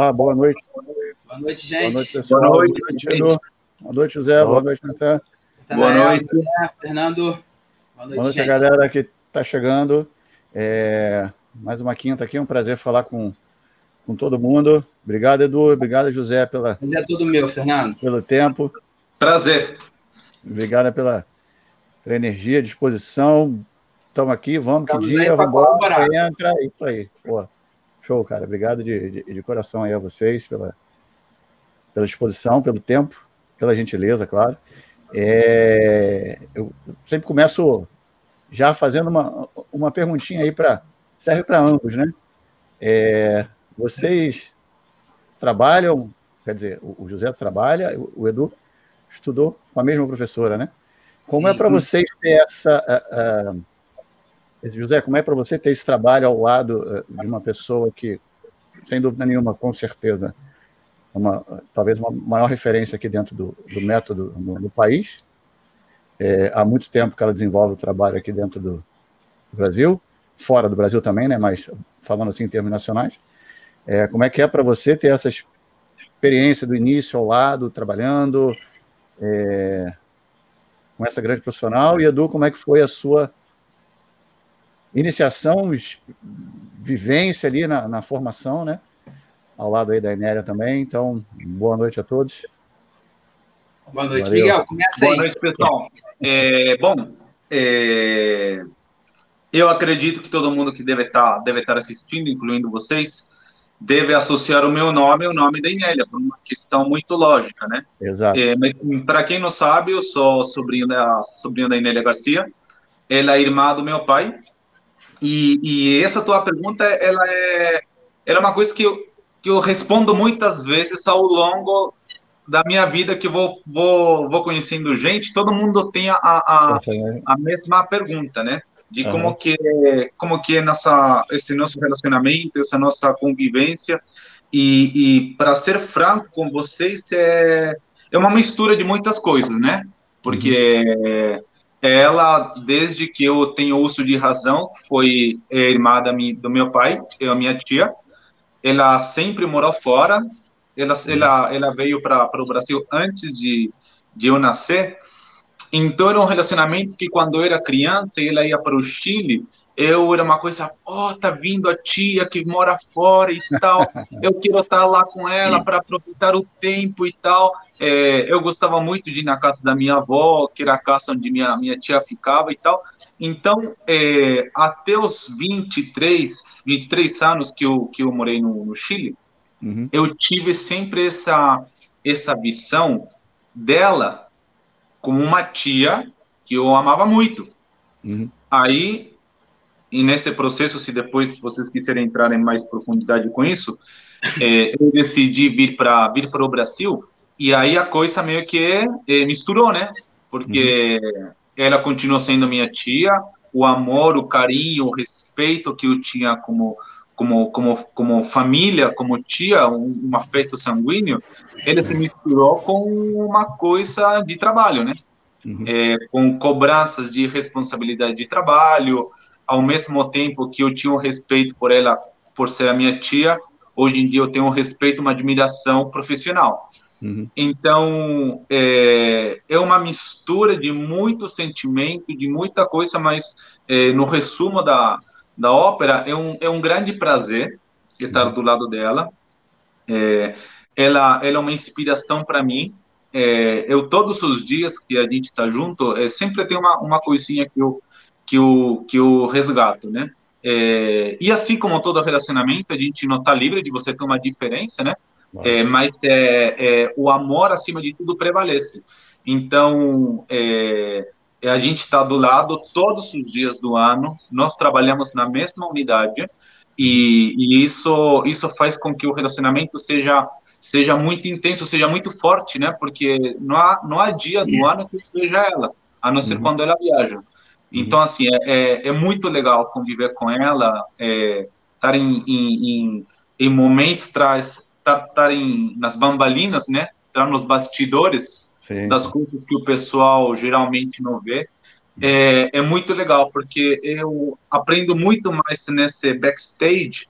Olá, olá, boa noite. Boa noite, gente. Boa noite, pessoal. Boa noite, boa noite, Edu. Boa noite José. Boa noite, Natan. Boa noite, Fernando. Boa noite, boa noite a galera que está chegando. É, mais uma quinta aqui, um prazer falar com, com todo mundo. Obrigado, Edu. Obrigado, José, pela. Prazer é tudo meu, Fernando. Pelo tempo. Prazer. Obrigado pela, pela energia, disposição. Estamos aqui, vamos, que dia, vamos embora. Entra, isso aí. Pô, show, cara. Obrigado de, de, de, coração aí a vocês pela, pela disposição, pelo tempo, pela gentileza, claro. É, eu sempre começo já fazendo uma, uma perguntinha aí para serve para ambos, né? É, vocês trabalham, quer dizer, o José trabalha, o Edu estudou com a mesma professora, né? Como é Sim. é para vocês ter essa. Uh, uh, José, como é para você ter esse trabalho ao lado uh, de uma pessoa que, sem dúvida nenhuma, com certeza, uma, talvez uma maior referência aqui dentro do, do método no, no país. É, há muito tempo que ela desenvolve o trabalho aqui dentro do, do Brasil, fora do Brasil também, né? Mas falando assim em termos nacionais. É, como é que é para você ter essa experiência do início ao lado, trabalhando é, com essa grande profissional? E Edu, como é que foi a sua iniciação, vivência ali na, na formação, né? ao lado aí da Enéria também. Então, boa noite a todos. Boa noite, Valeu. Miguel. Começa aí. Boa noite, pessoal. É, bom, é, eu acredito que todo mundo que deve estar, tá, deve estar assistindo, incluindo vocês, deve associar o meu nome ao nome da Inélia, por uma questão muito lógica, né? Exato. É, Para quem não sabe, eu sou sobrinho da, sobrinho da Inélia Garcia, ela é irmã do meu pai, e, e essa tua pergunta, ela é, ela é uma coisa que eu, que eu respondo muitas vezes ao longo da minha vida que vou, vou, vou conhecendo gente, todo mundo tem a, a, a mesma pergunta, né? De uhum. como que como que é nossa, esse nosso relacionamento, essa nossa convivência. E, e para ser franco com vocês, é, é uma mistura de muitas coisas, né? Porque uhum. Ela, desde que eu tenho uso de razão, foi irmã da minha, do meu pai, eu, a minha tia, ela sempre morou fora. Ela, ela, ela veio para o Brasil antes de, de eu nascer. Então era um relacionamento que quando eu era criança ela ia para o Chile, eu era uma coisa, ó, oh, tá vindo a tia que mora fora e tal, eu quero estar lá com ela para aproveitar o tempo e tal. É, eu gostava muito de ir na casa da minha avó, que era a casa onde minha, minha tia ficava e tal. Então, é, até os 23, 23 anos que eu, que eu morei no, no Chile, uhum. eu tive sempre essa, essa visão dela como uma tia que eu amava muito. Uhum. Aí, e nesse processo, se depois vocês quiserem entrar em mais profundidade com isso, é, eu decidi vir para vir para o Brasil e aí a coisa meio que é, misturou, né? Porque uhum ela continua sendo minha tia, o amor, o carinho, o respeito que eu tinha como como como como família, como tia, um, um afeto sanguíneo, ele se misturou com uma coisa de trabalho, né? Uhum. É, com cobranças de responsabilidade de trabalho, ao mesmo tempo que eu tinha um respeito por ela, por ser a minha tia, hoje em dia eu tenho um respeito, uma admiração profissional. Uhum. Então, é, é uma mistura de muito sentimento, de muita coisa, mas é, no resumo da, da ópera, é um, é um grande prazer estar uhum. do lado dela. É, ela, ela é uma inspiração para mim. É, eu, todos os dias que a gente está junto, é, sempre tem uma, uma coisinha que eu, que, eu, que eu resgato, né? É, e assim como todo relacionamento, a gente não está livre de você ter uma diferença, né? É, mas é, é, o amor, acima de tudo, prevalece. Então, é, a gente está do lado todos os dias do ano, nós trabalhamos na mesma unidade, e, e, isso, isso faz com que o relacionamento seja, seja muito intenso, seja muito forte, né? Porque não há, não há dia do ano que eu veja ela, a não ser uhum. quando ela viaja. Então, uhum. assim, é, é, é, muito legal conviver com ela, é, estar em, em, em, em momentos traz estarem nas bambalinas, né? Estar nos bastidores Sim. das coisas que o pessoal geralmente não vê. É, é muito legal, porque eu aprendo muito mais nesse backstage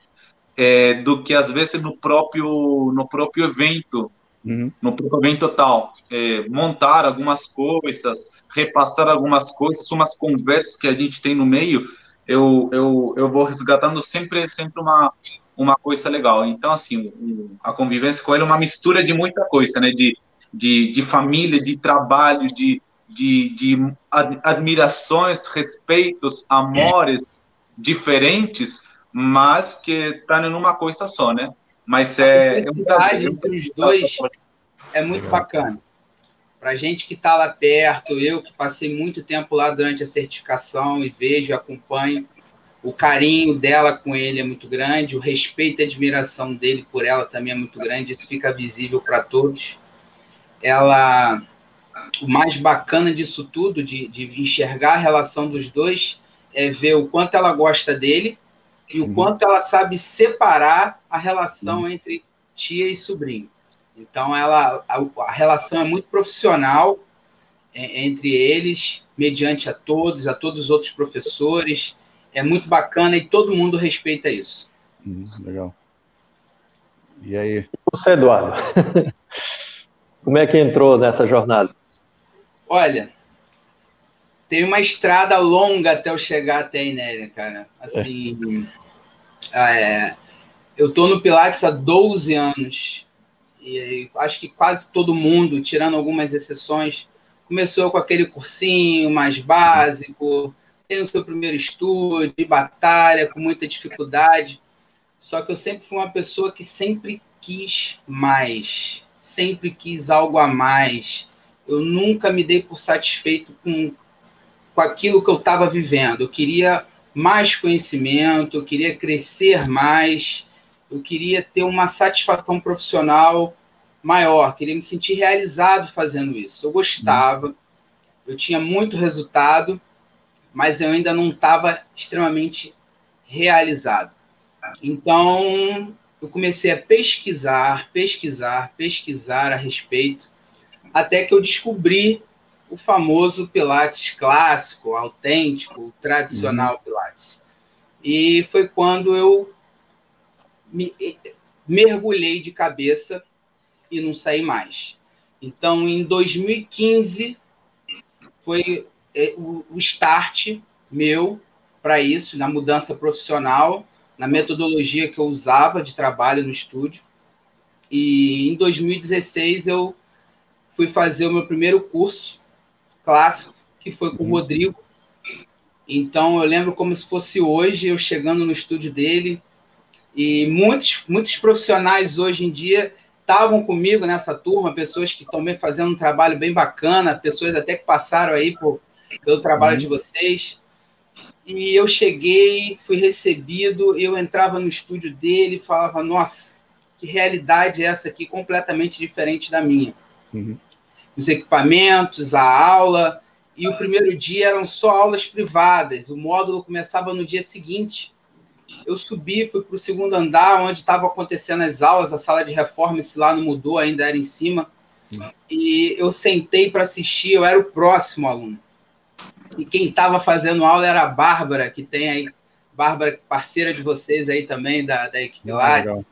é, do que às vezes no próprio no próprio evento uhum. no próprio evento tal é, montar algumas coisas repassar algumas coisas umas conversas que a gente tem no meio eu, eu, eu vou resgatando sempre sempre uma uma coisa legal então assim a convivência com ele é uma mistura de muita coisa né de de, de família de trabalho de de, de admirações respeitos amores diferentes mas que está numa coisa só, né? Mas é, é um prazer. entre os dois é muito Legal. bacana. Para gente que está lá perto, eu que passei muito tempo lá durante a certificação e vejo, acompanho, o carinho dela com ele é muito grande, o respeito e admiração dele por ela também é muito grande, isso fica visível para todos. Ela, o mais bacana disso tudo, de, de enxergar a relação dos dois, é ver o quanto ela gosta dele e o uhum. quanto ela sabe separar a relação uhum. entre tia e sobrinho. Então, ela, a, a relação é muito profissional é, entre eles, mediante a todos, a todos os outros professores. É muito bacana e todo mundo respeita isso. Uhum, legal. E aí? Você, Eduardo, como é que entrou nessa jornada? Olha, tem uma estrada longa até eu chegar até a Inéria, cara. Assim, é, eu tô no Pilates há 12 anos. E acho que quase todo mundo, tirando algumas exceções, começou com aquele cursinho mais básico, tem o seu primeiro estudo, de batalha, com muita dificuldade. Só que eu sempre fui uma pessoa que sempre quis mais, sempre quis algo a mais. Eu nunca me dei por satisfeito com com aquilo que eu estava vivendo. Eu queria mais conhecimento, eu queria crescer mais, eu queria ter uma satisfação profissional maior, queria me sentir realizado fazendo isso. Eu gostava, eu tinha muito resultado, mas eu ainda não estava extremamente realizado. Então, eu comecei a pesquisar, pesquisar, pesquisar a respeito, até que eu descobri o famoso Pilates clássico, autêntico, tradicional uhum. Pilates. E foi quando eu me, mergulhei de cabeça e não saí mais. Então, em 2015, foi é, o start meu para isso, na mudança profissional, na metodologia que eu usava de trabalho no estúdio. E em 2016 eu fui fazer o meu primeiro curso clássico, que foi com o uhum. Rodrigo. Então eu lembro como se fosse hoje, eu chegando no estúdio dele. E muitos, muitos profissionais hoje em dia estavam comigo nessa turma, pessoas que estão fazendo um trabalho bem bacana, pessoas até que passaram aí por, pelo trabalho uhum. de vocês. E eu cheguei, fui recebido, eu entrava no estúdio dele e falava, nossa, que realidade é essa aqui, completamente diferente da minha. Uhum os equipamentos, a aula. E o primeiro dia eram só aulas privadas. O módulo começava no dia seguinte. Eu subi, fui para o segundo andar, onde estavam acontecendo as aulas. A sala de reforma, se lá não mudou, ainda era em cima. E eu sentei para assistir, eu era o próximo aluno. E quem estava fazendo aula era a Bárbara, que tem aí, Bárbara, parceira de vocês aí também, da, da equipe Lattes.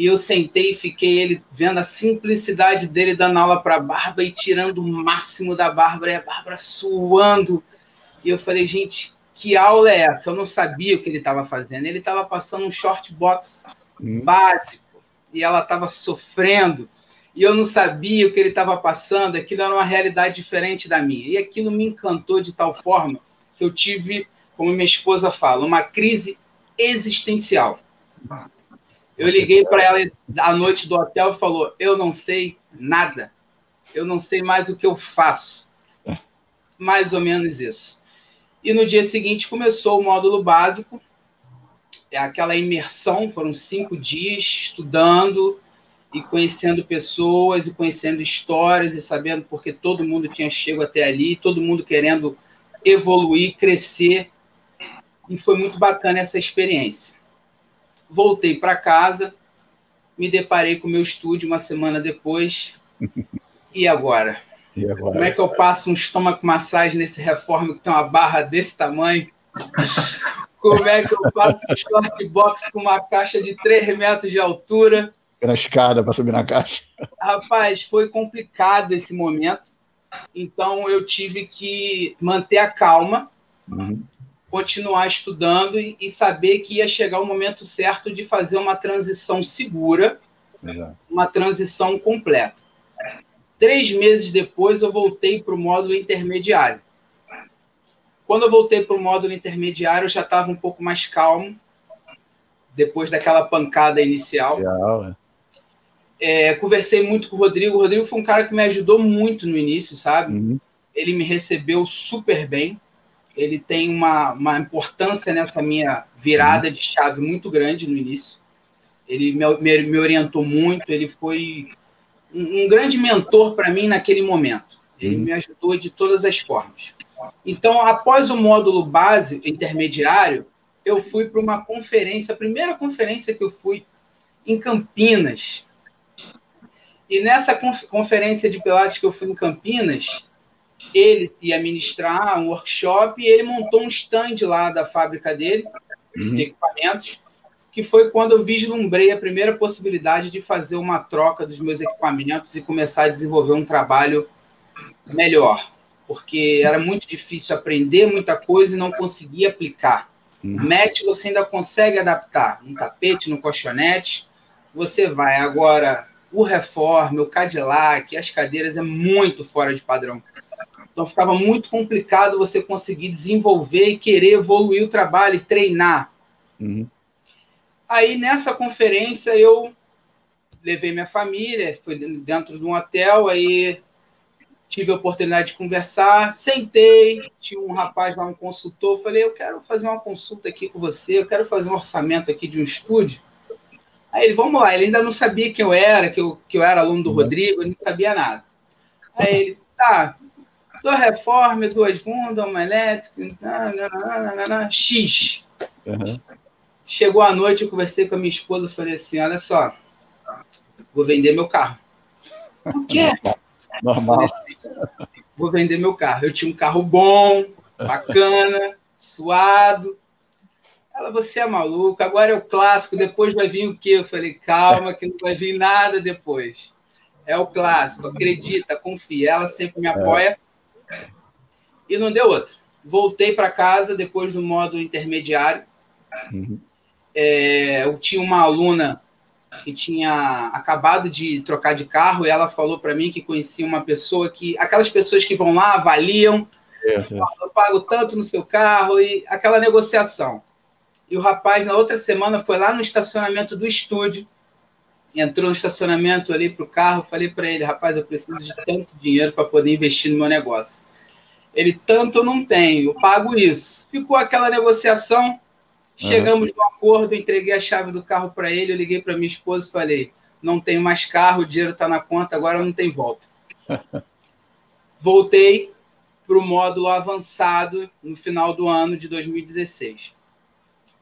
E eu sentei e fiquei ele vendo a simplicidade dele dando aula para a Bárbara e tirando o máximo da Bárbara, e a Bárbara suando. E eu falei, gente, que aula é essa? Eu não sabia o que ele estava fazendo. Ele estava passando um short box hum. básico e ela estava sofrendo. E eu não sabia o que ele estava passando. Aquilo era uma realidade diferente da minha. E aquilo me encantou de tal forma que eu tive, como minha esposa fala, uma crise existencial. Eu liguei para ela à noite do hotel e falou: Eu não sei nada. Eu não sei mais o que eu faço. É. Mais ou menos isso. E no dia seguinte começou o módulo básico, é aquela imersão. Foram cinco dias estudando e conhecendo pessoas e conhecendo histórias e sabendo porque todo mundo tinha chego até ali, todo mundo querendo evoluir, crescer. E foi muito bacana essa experiência voltei para casa, me deparei com o meu estúdio uma semana depois. E agora? e agora? Como é que eu passo um estômago massagem nesse reforma que tem uma barra desse tamanho? Como é que eu faço short box com uma caixa de 3 metros de altura? Na escada para subir na caixa. Rapaz, foi complicado esse momento. Então eu tive que manter a calma, uhum. Continuar estudando e, e, saber que ia chegar o momento certo de fazer uma transição segura, Exato. uma transição completa. Três meses depois eu voltei para o módulo intermediário. Quando eu voltei para o módulo intermediário, eu já estava um pouco mais calmo, depois daquela pancada inicial. inicial é. É, conversei muito com o Rodrigo. O Rodrigo foi um cara que me ajudou muito no início, sabe? Uhum. Ele me recebeu super bem. Ele tem uma, uma importância nessa minha virada uhum. de chave muito grande no início. Ele me, me, me orientou muito. Ele foi um, um grande mentor para mim naquele momento. Ele uhum. me ajudou de todas as formas. Então, após o módulo base intermediário, eu fui para uma conferência, a primeira conferência que eu fui em Campinas. E nessa conferência de Pilates que eu fui em Campinas, ele ia ministrar um workshop e ele montou um stand lá da fábrica dele, uhum. de equipamentos, que foi quando eu vislumbrei a primeira possibilidade de fazer uma troca dos meus equipamentos e começar a desenvolver um trabalho melhor porque era muito difícil aprender muita coisa e não conseguia aplicar. Uhum. Match você ainda consegue adaptar, no tapete, no colchonete, você vai. Agora, o Reform, o Cadillac, as cadeiras é muito fora de padrão. Então ficava muito complicado você conseguir desenvolver e querer evoluir o trabalho e treinar. Uhum. Aí nessa conferência eu levei minha família, fui dentro de um hotel, aí tive a oportunidade de conversar, sentei, tinha um rapaz lá, um consultor, falei, eu quero fazer uma consulta aqui com você, eu quero fazer um orçamento aqui de um estúdio. Aí ele, vamos lá, ele ainda não sabia quem eu era, que eu, que eu era aluno do uhum. Rodrigo, ele não sabia nada. Aí ele, tá, duas reformas, duas fundas, uma elétrica, nananana, X. Uhum. Chegou a noite, eu conversei com a minha esposa, falei assim, olha só, vou vender meu carro. O quê? Normal. Vou vender meu carro. Eu tinha um carro bom, bacana, suado. Ela, você é maluco, agora é o clássico, depois vai vir o quê? Eu falei, calma, que não vai vir nada depois. É o clássico, acredita, confia. Ela sempre me é. apoia. É. E não deu outra. Voltei para casa depois do modo intermediário. Uhum. É, eu tinha uma aluna que tinha acabado de trocar de carro e ela falou para mim que conhecia uma pessoa que aquelas pessoas que vão lá avaliam, yes. eu pago tanto no seu carro e aquela negociação. E o rapaz na outra semana foi lá no estacionamento do estúdio, entrou no estacionamento ali para o carro, falei para ele, rapaz, eu preciso de tanto dinheiro para poder investir no meu negócio. Ele tanto eu não tenho, eu pago isso. Ficou aquela negociação Chegamos uhum. no acordo, entreguei a chave do carro para ele, eu liguei para minha esposa e falei: não tenho mais carro, o dinheiro está na conta, agora não tem volta. Voltei para o módulo avançado no final do ano de 2016.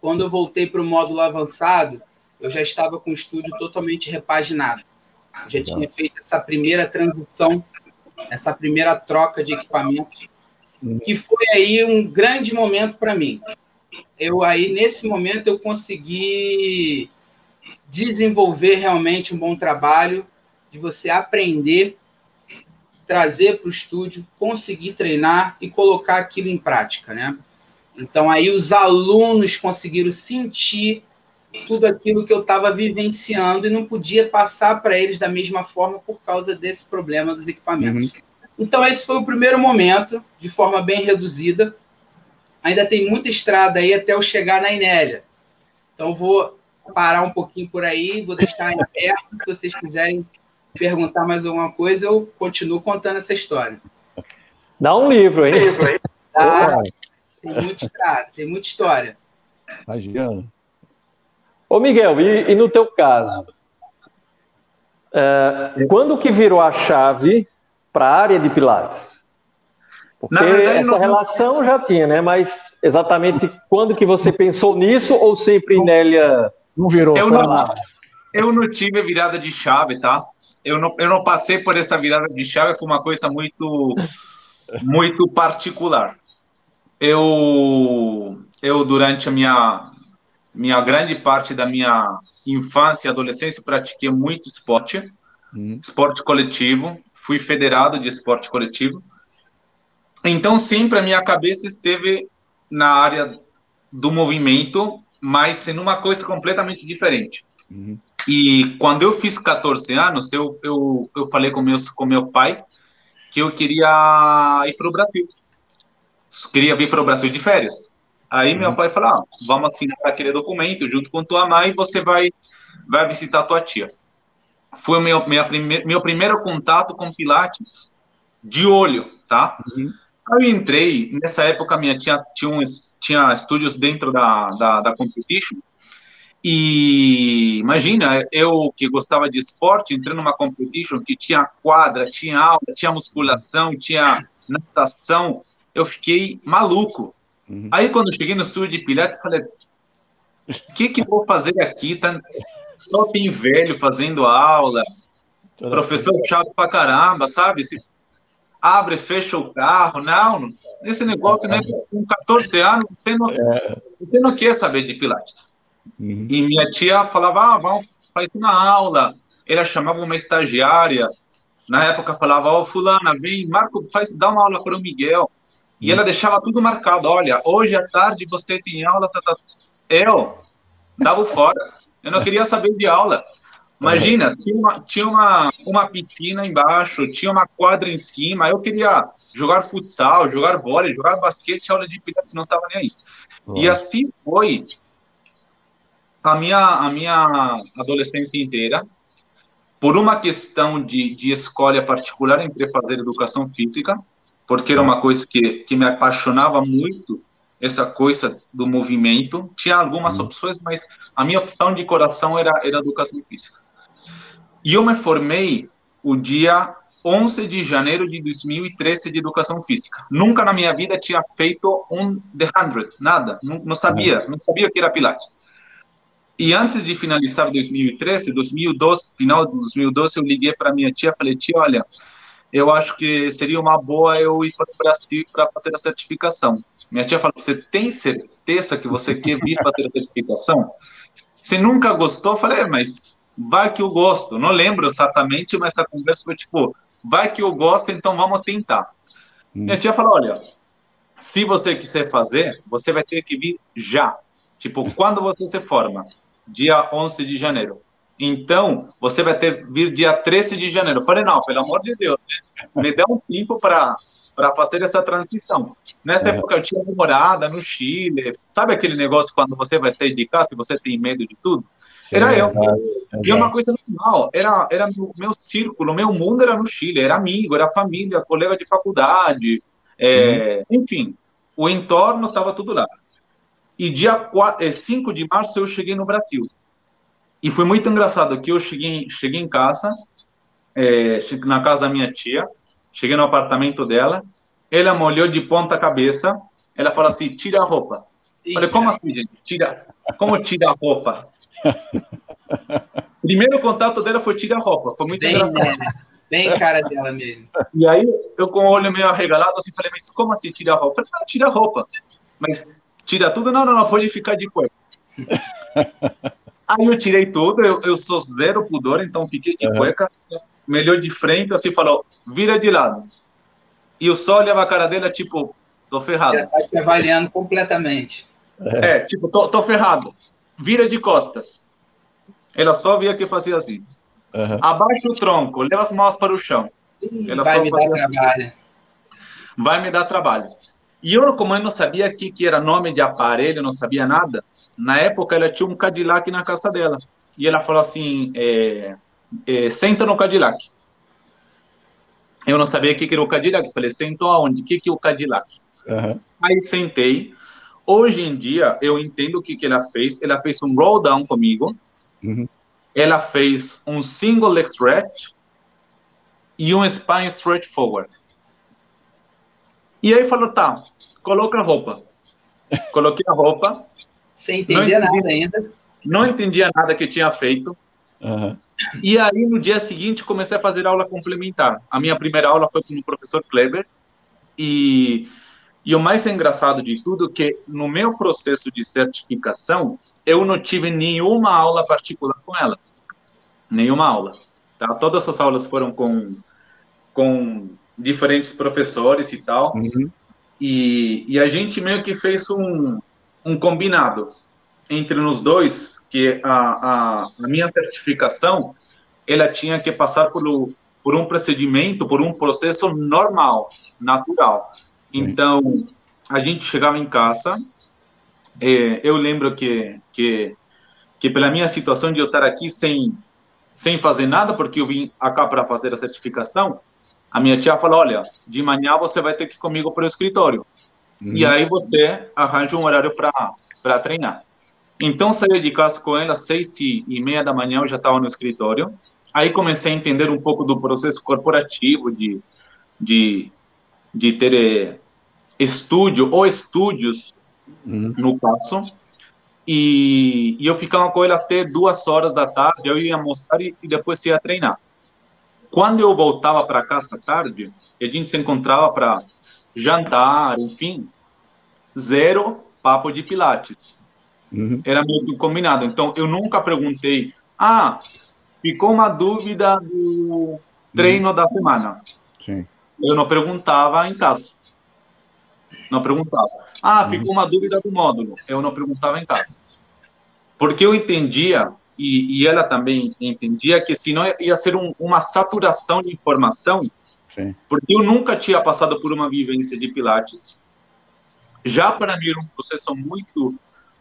Quando eu voltei para o módulo avançado, eu já estava com o estúdio totalmente repaginado. Já tinha feito essa primeira transição, essa primeira troca de equipamentos, uhum. que foi aí um grande momento para mim eu aí, nesse momento, eu consegui desenvolver realmente um bom trabalho de você aprender, trazer para o estúdio, conseguir treinar e colocar aquilo em prática, né? Então aí os alunos conseguiram sentir tudo aquilo que eu estava vivenciando e não podia passar para eles da mesma forma por causa desse problema dos equipamentos. Uhum. Então esse foi o primeiro momento, de forma bem reduzida, ainda tem muita estrada aí até eu chegar na Inélia. Então, vou parar um pouquinho por aí, vou deixar em perto. Se vocês quiserem perguntar mais alguma coisa, eu continuo contando essa história. Dá um livro, hein? Tá? Tem muita estrada, tem muita história. Imagina. Ô, Miguel, e, e no teu caso? É, quando que virou a chave para a área de Pilates? Porque verdade, essa não... relação já tinha, né? Mas exatamente quando que você pensou nisso ou sempre Nélia não virou? Eu não, eu não tive virada de chave, tá? Eu não, eu não passei por essa virada de chave, foi uma coisa muito muito particular. Eu eu durante a minha minha grande parte da minha infância e adolescência pratiquei muito esporte, uhum. esporte coletivo, fui federado de esporte coletivo. Então sempre a minha cabeça esteve na área do movimento, mas sendo uma coisa completamente diferente. Uhum. E quando eu fiz 14 anos, eu, eu, eu falei com, meus, com meu pai que eu queria ir para o Brasil. Queria vir para o Brasil de férias. Aí meu uhum. pai falou: ah, vamos assinar aquele documento junto com tua mãe e você vai, vai visitar tua tia. Foi o meu, minha prime, meu primeiro contato com Pilates de olho, tá? Uhum. Aí eu entrei, nessa época minha tia tinha, tinha estúdios dentro da, da, da competition, e imagina, eu que gostava de esporte, entrei numa competition que tinha quadra, tinha aula, tinha musculação, tinha natação, eu fiquei maluco. Uhum. Aí quando cheguei no estúdio de Pilates, falei, o que que vou fazer aqui? Tá... Só tem velho fazendo aula, Toda professor vez. chato pra caramba, sabe? Se abre fecha o carro, não, esse negócio, né? Com 14 anos, você não, é. você não quer saber de Pilates. Uhum. E minha tia falava, ah, vamos fazer uma aula. Ela chamava uma estagiária, na época falava, ó, oh, fulana, vem, Marco, faz, dá uma aula para o Miguel. E ela deixava tudo marcado. Olha, hoje à tarde você tem aula. Tá, tá. Eu dava fora. Eu não queria saber de aula. Imagina, tinha, uma, tinha uma, uma piscina embaixo, tinha uma quadra em cima. Eu queria jogar futsal, jogar vôlei, jogar basquete, aula de pilates, não estava nem aí. E assim foi a minha, a minha adolescência inteira. Por uma questão de, de escolha particular entre fazer educação física porque era uma coisa que, que me apaixonava muito, essa coisa do movimento. Tinha algumas uhum. opções, mas a minha opção de coração era, era educação física. E eu me formei o dia 11 de janeiro de 2013 de educação física. Nunca na minha vida tinha feito um The 100, nada, não, não sabia, uhum. não sabia que era Pilates. E antes de finalizar 2013, 2012, final de 2012, eu liguei para minha tia, falei: "Tia, olha, eu acho que seria uma boa eu ir para o Brasil para fazer a certificação. Minha tia falou: Você tem certeza que você quer vir fazer a certificação? Você nunca gostou? Eu falei: é, Mas vai que eu gosto. Não lembro exatamente, mas essa conversa foi tipo: Vai que eu gosto, então vamos tentar. Hum. Minha tia falou: Olha, se você quiser fazer, você vai ter que vir já. Tipo, quando você se forma? Dia 11 de janeiro. Então, você vai ter vir dia 13 de janeiro. Eu falei, não, pelo amor de Deus, né? me dê um tempo para para fazer essa transição. Nessa é. época eu tinha morada no Chile, sabe aquele negócio quando você vai sair de casa e você tem medo de tudo? Sim, era eu. E é uma coisa normal, era, era meu, meu círculo, meu mundo era no Chile, era amigo, era família, colega de faculdade, é, uhum. enfim, o entorno estava tudo lá. E dia 4, 5 é, de março eu cheguei no Brasil. E foi muito engraçado que eu cheguei, cheguei em casa, é, na casa da minha tia, cheguei no apartamento dela, ela me olhou de ponta cabeça, ela falou assim, tira a roupa. Eu falei, como assim, gente? Tira, como tira a roupa? Primeiro contato dela foi tira a roupa, foi muito bem, engraçado. Né? Bem cara dela mesmo. E aí, eu com o olho meio arregalado, assim, falei, mas como assim tira a roupa? Eu falei, não, tira a roupa. Mas tira tudo? Não, não, não, pode ficar de cueca. Aí eu tirei tudo, eu, eu sou zero pudor, então fiquei de uhum. cueca, melhor de frente, assim, falou, vira de lado. E o sol olhava a cara dele, tipo, tô ferrado. Já tá te avaliando completamente. É, tipo, tô, tô ferrado. Vira de costas. Ela só via que eu fazia assim. Uhum. Abaixa o tronco, leva as mãos para o chão. Ela Vai me dar assim. trabalho. Vai me dar trabalho. E eu, como eu não sabia que, que era nome de aparelho, não sabia nada, na época ela tinha um Cadillac na casa dela. E ela falou assim: é, é, senta no Cadillac. Eu não sabia o que, que era o Cadillac. Falei: sentou aonde? O que, que é o Cadillac? Uhum. Aí sentei. Hoje em dia, eu entendo o que, que ela fez. Ela fez um roll down comigo. Uhum. Ela fez um single leg stretch e um spine stretch forward. E aí falou, tá, coloca a roupa. Coloquei a roupa. Sem entender nada ainda. Não entendia nada que tinha feito. Uhum. E aí, no dia seguinte, comecei a fazer aula complementar. A minha primeira aula foi com o professor Kleber. E E o mais engraçado de tudo é que no meu processo de certificação, eu não tive nenhuma aula particular com ela. Nenhuma aula. Tá? Todas as aulas foram com, com diferentes professores e tal. Uhum. E, e a gente meio que fez um, um combinado entre nós dois, que a, a, a minha certificação, ela tinha que passar por, por um procedimento, por um processo normal, natural. Então, a gente chegava em casa, é, eu lembro que, que, que pela minha situação de eu estar aqui sem, sem fazer nada, porque eu vim cá para fazer a certificação, a minha tia falou, olha, de manhã você vai ter que ir comigo para o escritório. Uhum. E aí você arranja um horário para treinar. Então, saí de casa com ela às seis e meia da manhã, eu já estava no escritório. Aí comecei a entender um pouco do processo corporativo de, de, de ter eh, estúdio ou estúdios, uhum. no caso. E, e, eu ficava com ele até duas horas da tarde, eu ia almoçar e, e depois ia treinar. Quando eu voltava para casa à tarde, a gente se encontrava para jantar, enfim, zero papo de pilates. Uhum. Era meio combinado. Então, eu nunca perguntei, ah, ficou uma dúvida do treino uhum. da semana. Sim. Eu não perguntava em casa. Não perguntava. Ah, uhum. ficou uma dúvida do módulo. Eu não perguntava em casa. Porque eu entendia, e, e ela também entendia, que senão ia ser um, uma saturação de informação, Sim. porque eu nunca tinha passado por uma vivência de Pilates. Já para mim era um processo muito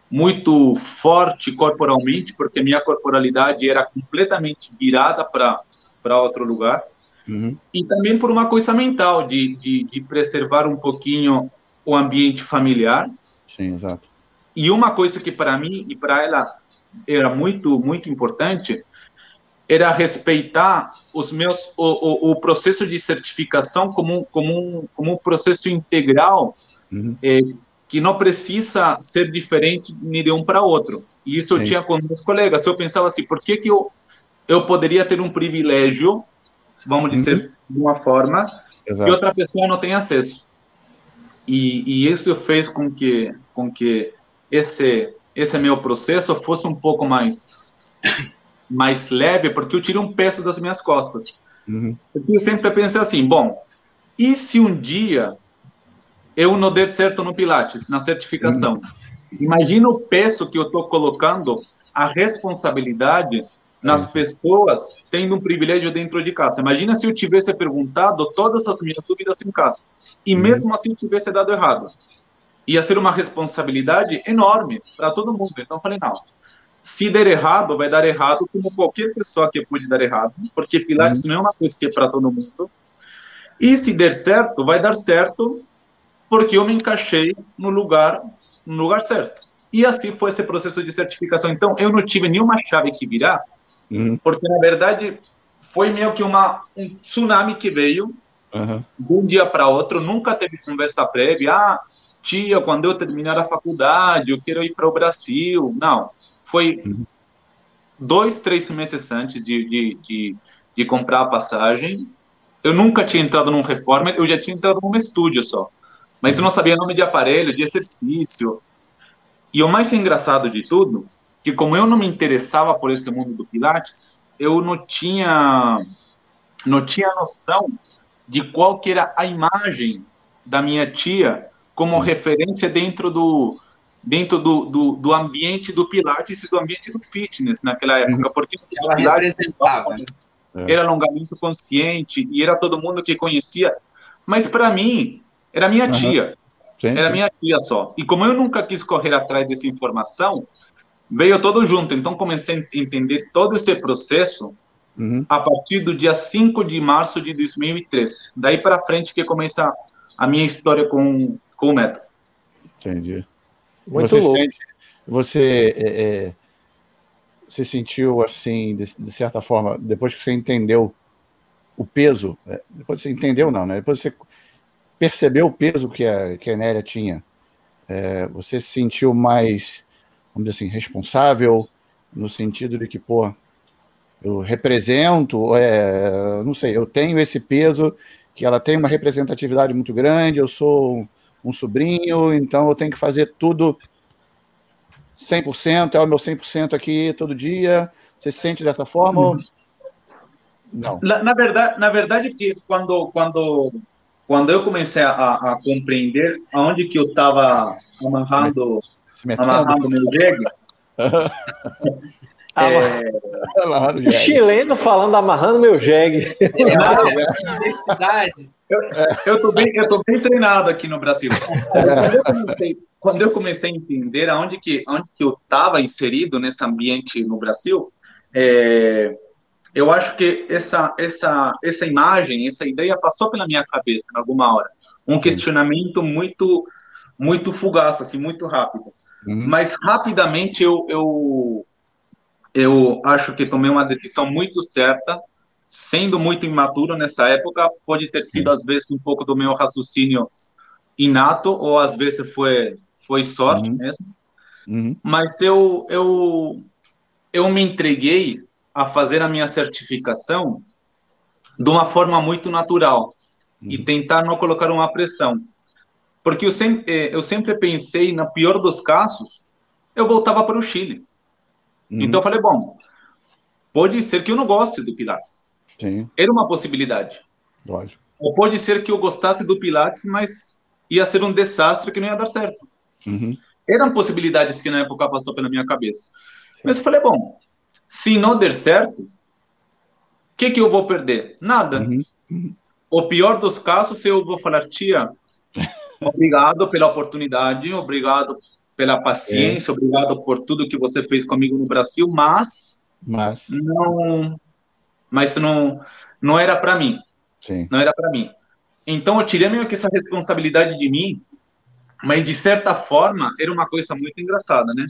muito forte corporalmente, porque minha corporalidade era completamente virada para outro lugar. Uhum. E também por uma coisa mental, de, de, de, preservar um pouquinho o ambiente familiar. Sim, exato. E uma coisa que para mim e para ela era muito, muito importante era respeitar os meus o, o, o processo de certificação como, como, um, como um processo integral uhum. é, que não precisa ser diferente de um para outro. E isso Sim. eu tinha com meus colegas. Eu pensava assim, por que, que eu, eu poderia ter um privilégio, vamos dizer uhum. de uma forma, Exato. que outra pessoa não tem acesso? E, e isso fez com que, com que esse, esse meu processo fosse um pouco mais, mais leve, porque eu tirei um peso das minhas costas. Uhum. Eu sempre pensei assim, bom, e se um dia eu não der certo no Pilates, na certificação. Uhum. Imagina o peso que eu estou colocando, a responsabilidade nas pessoas tendo um privilégio dentro de casa. Imagina se eu tivesse perguntado todas as minhas dúvidas em casa e uhum. mesmo assim tivesse dado errado. Ia ser uma responsabilidade enorme para todo mundo. Então eu falei, não, se der errado, vai dar errado como qualquer pessoa que pode dar errado, porque Pilates uhum. não é uma coisa que é para todo mundo. E se der certo, vai dar certo porque eu me encaixei no lugar, no lugar certo. E assim foi esse processo de certificação. Então, eu não tive nenhuma chave que virar, uhum. porque, na verdade, foi meio que uma, um tsunami que veio uhum. de um dia para outro, nunca teve conversa prévia. Ah, tia, quando eu terminar a faculdade, eu quero ir para o Brasil. Não, foi uhum. dois, três meses antes de, de, de, de comprar a passagem. Eu nunca tinha entrado num reforma, eu já tinha entrado num estúdio só mas eu não sabia nome de aparelho, de exercício. E o mais engraçado de tudo, que como eu não me interessava por esse mundo do Pilates, eu não tinha não tinha noção de qual que era a imagem da minha tia como referência dentro do dentro do, do, do, ambiente do Pilates e do ambiente do fitness naquela época, porque ela representava. Né? Era alongamento consciente e era todo mundo que conhecia. Mas para mim, era minha tia. Sim, era sim. minha tia só. E como eu nunca quis correr atrás dessa informação, veio todo junto. Então comecei a entender todo esse processo uhum. a partir do dia 5 de março de 2003. Daí para frente que começa a minha história com, com o método. Entendi. Muito você louco. Sente, você, é, é, você sentiu assim, de, de, certa forma, depois que você entendeu o peso, é, depois você entendeu não, né? Depois você percebeu o peso que a, que a Nélia tinha? É, você se sentiu mais, vamos dizer assim, responsável, no sentido de que, pô, eu represento, é, não sei, eu tenho esse peso, que ela tem uma representatividade muito grande, eu sou um sobrinho, então eu tenho que fazer tudo 100%, é o meu 100% aqui todo dia. Você se sente dessa forma? Uhum. Não. Na, na, verdade, na verdade que quando quando quando eu comecei a, a compreender aonde que eu estava amarrando amarrando meu jegue, é... o chileno falando amarrando meu jegue. É, eu estou bem, eu tô bem treinado aqui no Brasil. Quando eu comecei, quando eu comecei a entender aonde que, onde que eu estava inserido nesse ambiente no Brasil, é, eu acho que essa, essa, essa imagem, essa ideia passou pela minha cabeça em alguma hora. Um questionamento muito, muito fugaz, assim, muito rápido. Uhum. Mas rapidamente eu, eu, eu acho que tomei uma decisão muito certa, sendo muito imaturo nessa época, pode ter sido às vezes um pouco do meu raciocínio inato ou às vezes foi foi sorte uhum. mesmo. Uhum. Mas eu eu eu me entreguei a fazer a minha certificação de uma forma muito natural uhum. e tentar não colocar uma pressão. Porque eu sempre, eh, eu sempre pensei, na pior dos casos, eu voltava para o Chile. Uhum. Então eu falei, bom, pode ser que eu não goste do Pilates. Sim. Era uma possibilidade. Lógico. Ou pode ser que eu gostasse do Pilates, mas ia ser um desastre que não ia dar certo. Uhum. Eram possibilidades que na época passou pela minha cabeça. Mas eu falei, bom, se não der certo, o que, que eu vou perder? Nada. Uhum. Uhum. O pior dos casos, eu vou falar, tia, obrigado pela oportunidade, obrigado pela paciência, é. obrigado por tudo que você fez comigo no Brasil, mas, mas... não, mas não, não era para mim. Sim. Não era para mim. Então eu tirei meio que essa responsabilidade de mim, mas de certa forma era uma coisa muito engraçada, né?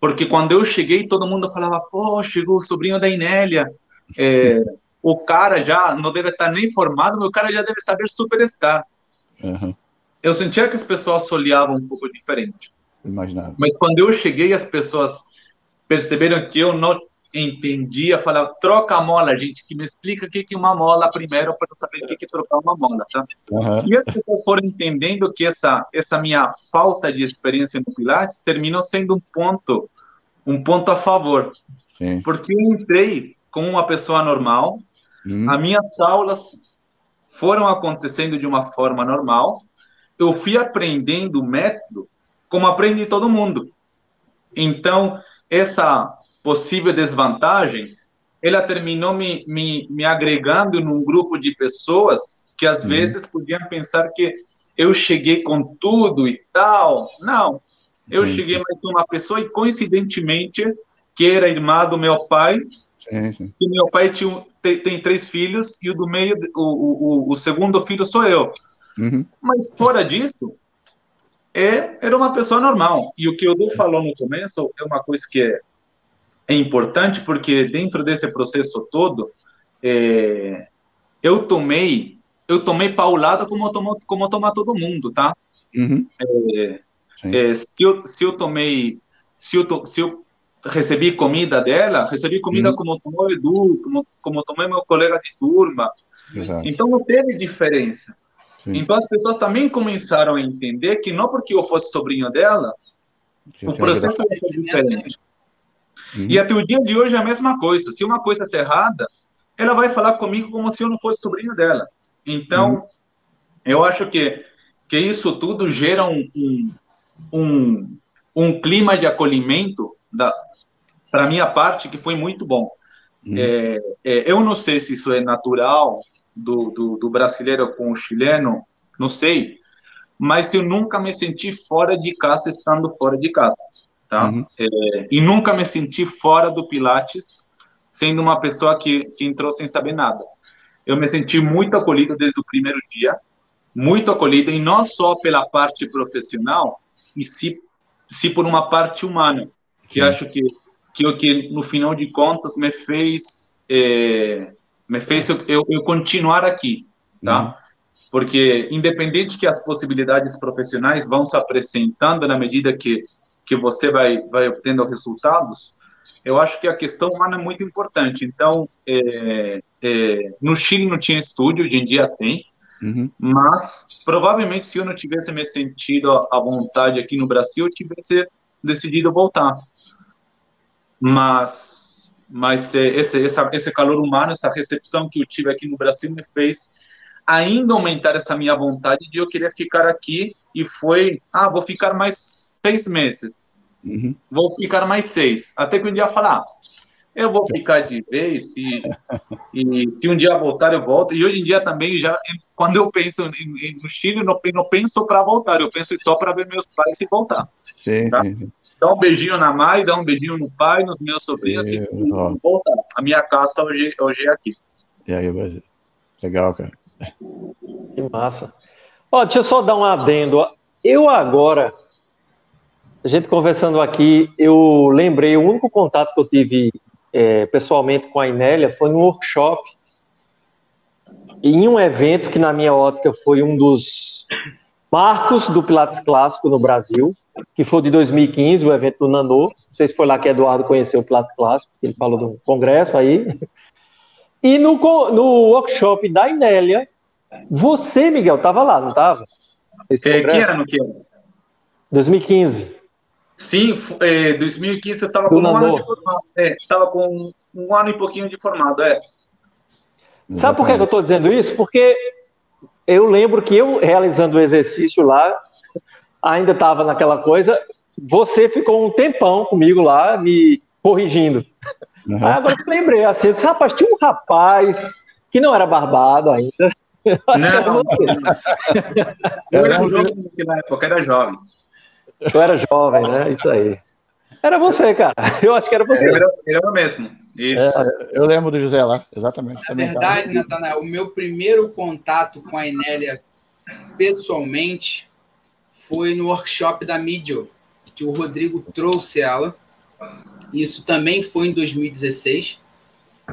Porque quando eu cheguei, todo mundo falava, pô, chegou o sobrinho da Inélia. É, o cara já não deve estar nem formado, mas o cara já deve saber superstar. Uhum. Eu sentia que as pessoas olhavam um pouco diferente. Imaginava. Mas quando eu cheguei, as pessoas perceberam que eu não entendia, falava, troca a mola, gente, que me explica o que é uma mola primeiro para eu saber o que é trocar uma mola, tá? Uhum. E as pessoas foram entendendo que essa essa minha falta de experiência no Pilates terminou sendo um ponto um ponto a favor, Sim. porque eu entrei como uma pessoa normal, uhum. as minhas aulas foram acontecendo de uma forma normal, eu fui aprendendo o método como aprende todo mundo. Então, essa possível desvantagem, ela terminou me, me, me agregando num grupo de pessoas que às uhum. vezes podiam pensar que eu cheguei com tudo e tal. Não, eu sim, cheguei sim. mais uma pessoa e coincidentemente que era irmã do meu pai, sim, sim. e meu pai tinha, tem, tem, três filhos e o do meio, o, o, o segundo filho sou eu. Uhum. Mas fora disso, é, era uma pessoa normal. E o que o Du falou no começo é uma coisa que é, é importante, porque dentro desse processo todo, é, eu tomei eu tomei paulada como tomou como toma todo mundo, tá? Uhum. É, é, se, eu, se eu tomei se eu, se eu recebi comida dela, recebi comida uhum. como tomou o Edu, como, como tomei meu colega de turma. Exato. Então não teve diferença. Sim. Então as pessoas também começaram a entender que não porque eu fosse sobrinho dela, o processo ia ser diferente. Uhum. E até o dia de hoje é a mesma coisa. Se uma coisa está errada, ela vai falar comigo como se eu não fosse sobrinho dela. Então, uhum. eu acho que, que isso tudo gera um, um, um, um clima de acolhimento para a minha parte que foi muito bom. Uhum. É, é, eu não sei se isso é natural do, do, do brasileiro com o chileno, não sei, mas eu nunca me senti fora de casa estando fora de casa, tá? Uhum. É, e nunca me senti fora do Pilates sendo uma pessoa que, que entrou sem saber nada. Eu me senti muito acolhido desde o primeiro dia, muito acolhido, e não só pela parte profissional, e se, se por uma parte humana, que Sim. acho que, que o que, no final de contas, me fez é, me fez eu, eu, eu continuar aqui, tá? Uhum. Porque, independente que as possibilidades profissionais vão se apresentando na medida que, que você vai, vai obtendo resultados, eu acho que a questão humana é muito importante. Então, é, é, no Chile não tinha estúdio, hoje em dia tem. Uhum. Mas, provavelmente, se eu não tivesse me sentido à vontade aqui no Brasil, eu tivesse decidido voltar. Mas, mas esse, essa, esse calor humano, essa recepção que eu tive aqui no Brasil me fez ainda aumentar essa minha vontade de eu querer ficar aqui. E foi, ah, vou ficar mais seis meses. Uhum. Vou ficar mais seis. Até que um dia eu falar, ah, eu vou ficar de vez, se, e se um dia voltar, eu volto. E hoje em dia também, já quando eu penso em, no Chile, não, não penso para voltar, eu penso só para ver meus pais e voltar. Sim, tá? sim, sim. Dá um beijinho na mãe, dá um beijinho no pai, nos meus sobrinhos e voltar. A minha casa hoje, hoje é aqui. E aí, Brasil? Legal, cara. Que massa. Ó, deixa eu só dar um adendo. Eu agora, a gente conversando aqui, eu lembrei, o único contato que eu tive é, pessoalmente com a Inélia foi no workshop em um evento que na minha ótica foi um dos marcos do Pilates clássico no Brasil, que foi de 2015, o evento do Nanô. Não sei se foi lá que Eduardo conheceu o Pilates clássico, ele falou do congresso aí. E no, no workshop da Inélia, você, Miguel, estava lá, não estava? É, que ano que era? 2015. Sim, é, 2015 eu estava com um ano. É, estava com um ano e pouquinho de formado, é. Sabe por que eu estou dizendo isso? Porque eu lembro que eu, realizando o exercício lá, ainda estava naquela coisa, você ficou um tempão comigo lá, me corrigindo. Uhum. Agora eu lembrei, assim, disse, rapaz, tinha um rapaz que não era barbado ainda. Acho não, que era você. Eu era jovem na época, era jovem. Eu era jovem, né? Isso aí. Era você, cara. Eu acho que era você. Era, era mesmo. Isso. É, eu lembro do José lá, exatamente. Na verdade, Natanael, o meu primeiro contato com a Inélia pessoalmente foi no workshop da Midio, que o Rodrigo trouxe ela. Isso também foi em 2016.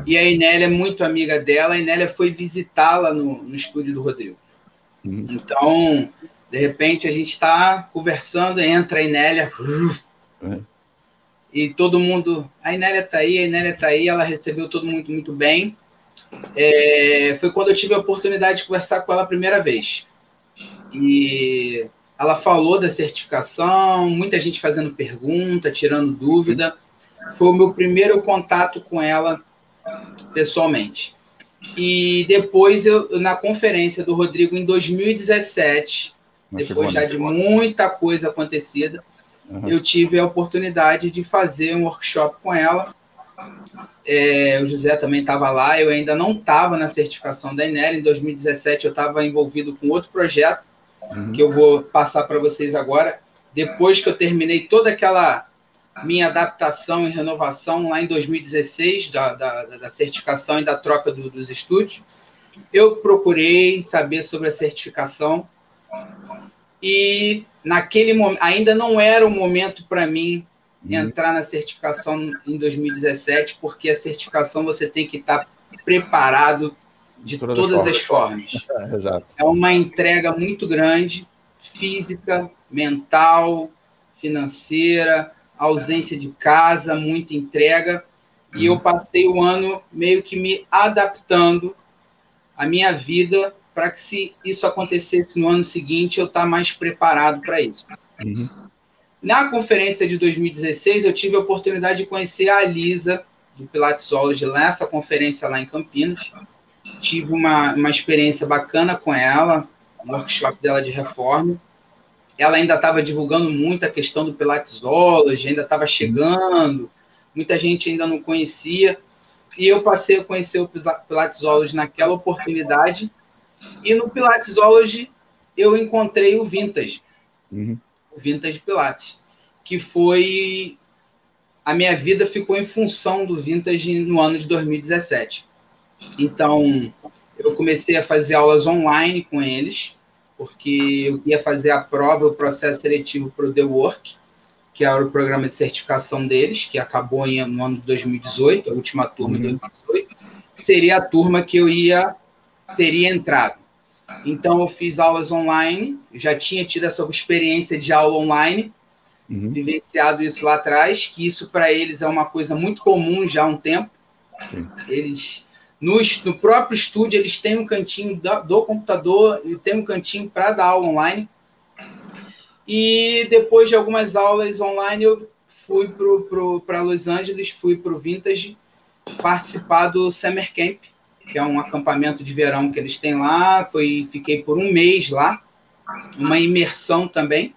E a Inélia é muito amiga dela. A Inélia foi visitá-la no, no estúdio do Rodrigo. Uhum. Então, de repente, a gente está conversando, entra a Inélia. Uhum. E todo mundo. A Inélia está aí, a Inélia está aí. Ela recebeu todo mundo muito bem. É, foi quando eu tive a oportunidade de conversar com ela a primeira vez. E ela falou da certificação, muita gente fazendo pergunta, tirando dúvida. Foi o meu primeiro contato com ela pessoalmente. E depois, eu, na conferência do Rodrigo em 2017, depois já de muita coisa acontecida, uhum. eu tive a oportunidade de fazer um workshop com ela. É, o José também estava lá, eu ainda não estava na certificação da Enel. Em 2017, eu estava envolvido com outro projeto, uhum. que eu vou passar para vocês agora. Depois que eu terminei toda aquela minha adaptação e renovação lá em 2016, da, da, da certificação e da troca do, dos estúdios, eu procurei saber sobre a certificação e naquele momento, ainda não era o momento para mim uhum. entrar na certificação em 2017, porque a certificação você tem que estar tá preparado de todas, todas as formas. É, é uma entrega muito grande, física, mental, financeira, ausência de casa, muita entrega. E eu uhum. passei o ano meio que me adaptando à minha vida para que se isso acontecesse no ano seguinte, eu estar tá mais preparado para isso. Uhum. Na conferência de 2016, eu tive a oportunidade de conhecer a Lisa, do Pilatesology, nessa conferência lá em Campinas. Tive uma, uma experiência bacana com ela, no workshop dela de reforma. Ela ainda estava divulgando muito a questão do Pilatesology, ainda estava chegando, muita gente ainda não conhecia. E eu passei a conhecer o Pilatesology naquela oportunidade e no Pilatesology eu encontrei o Vintage, uhum. o Vintage Pilates, que foi a minha vida ficou em função do Vintage no ano de 2017. Então, eu comecei a fazer aulas online com eles, porque eu ia fazer a prova, o processo seletivo para o The Work, que era o programa de certificação deles, que acabou no ano de 2018, a última turma uhum. de 2018, seria a turma que eu ia teria entrado. Então, eu fiz aulas online, já tinha tido essa experiência de aula online, uhum. vivenciado isso lá atrás, que isso para eles é uma coisa muito comum já há um tempo. Sim. Eles No, no próprio estúdio, eles têm um cantinho do, do computador e tem um cantinho para dar aula online. E depois de algumas aulas online, eu fui para Los Angeles, fui para o Vintage participar do Summer Camp, que é um acampamento de verão que eles têm lá. Foi, fiquei por um mês lá, uma imersão também.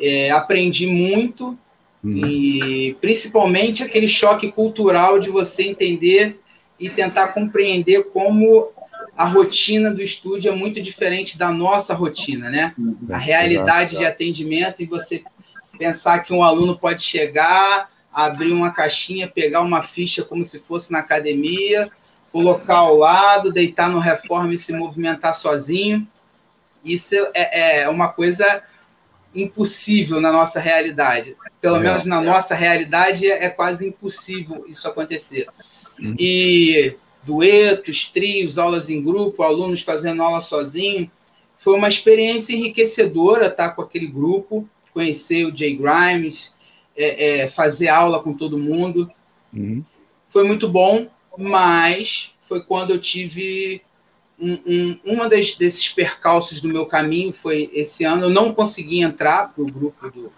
É, aprendi muito uhum. e principalmente aquele choque cultural de você entender e tentar compreender como a rotina do estúdio é muito diferente da nossa rotina, né? A realidade de atendimento e você pensar que um aluno pode chegar, abrir uma caixinha, pegar uma ficha como se fosse na academia, colocar ao lado, deitar no reforma e se movimentar sozinho. Isso é, é uma coisa impossível na nossa realidade. Pelo é, menos na é. nossa realidade é quase impossível isso acontecer. Uhum. E duetos, trios, aulas em grupo, alunos fazendo aula sozinho, foi uma experiência enriquecedora estar com aquele grupo, conhecer o Jay Grimes, é, é, fazer aula com todo mundo. Uhum. Foi muito bom, mas foi quando eu tive um, um, uma das, desses percalços do meu caminho foi esse ano. Eu não consegui entrar para o grupo do,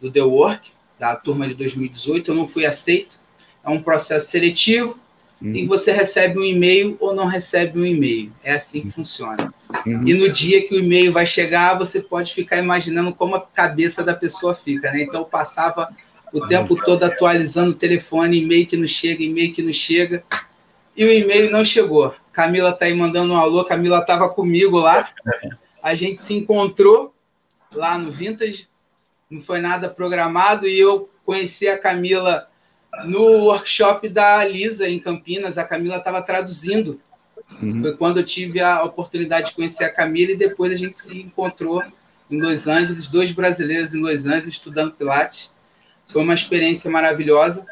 do The Work, da turma de 2018, eu não fui aceito. É um processo seletivo uhum. que você recebe um e-mail ou não recebe um e-mail. É assim que funciona. Uhum. E no dia que o e-mail vai chegar, você pode ficar imaginando como a cabeça da pessoa fica. Né? Então, eu passava o tempo todo atualizando o telefone, e-mail que não chega, e-mail que não chega. E o e-mail não chegou. Camila tá aí mandando um alô. Camila estava comigo lá. A gente se encontrou lá no Vintage. Não foi nada programado e eu conheci a Camila no workshop da Lisa em Campinas. A Camila estava traduzindo. Uhum. Foi quando eu tive a oportunidade de conhecer a Camila e depois a gente se encontrou em Los Angeles, dois brasileiros em Los Angeles estudando Pilates. Foi uma experiência maravilhosa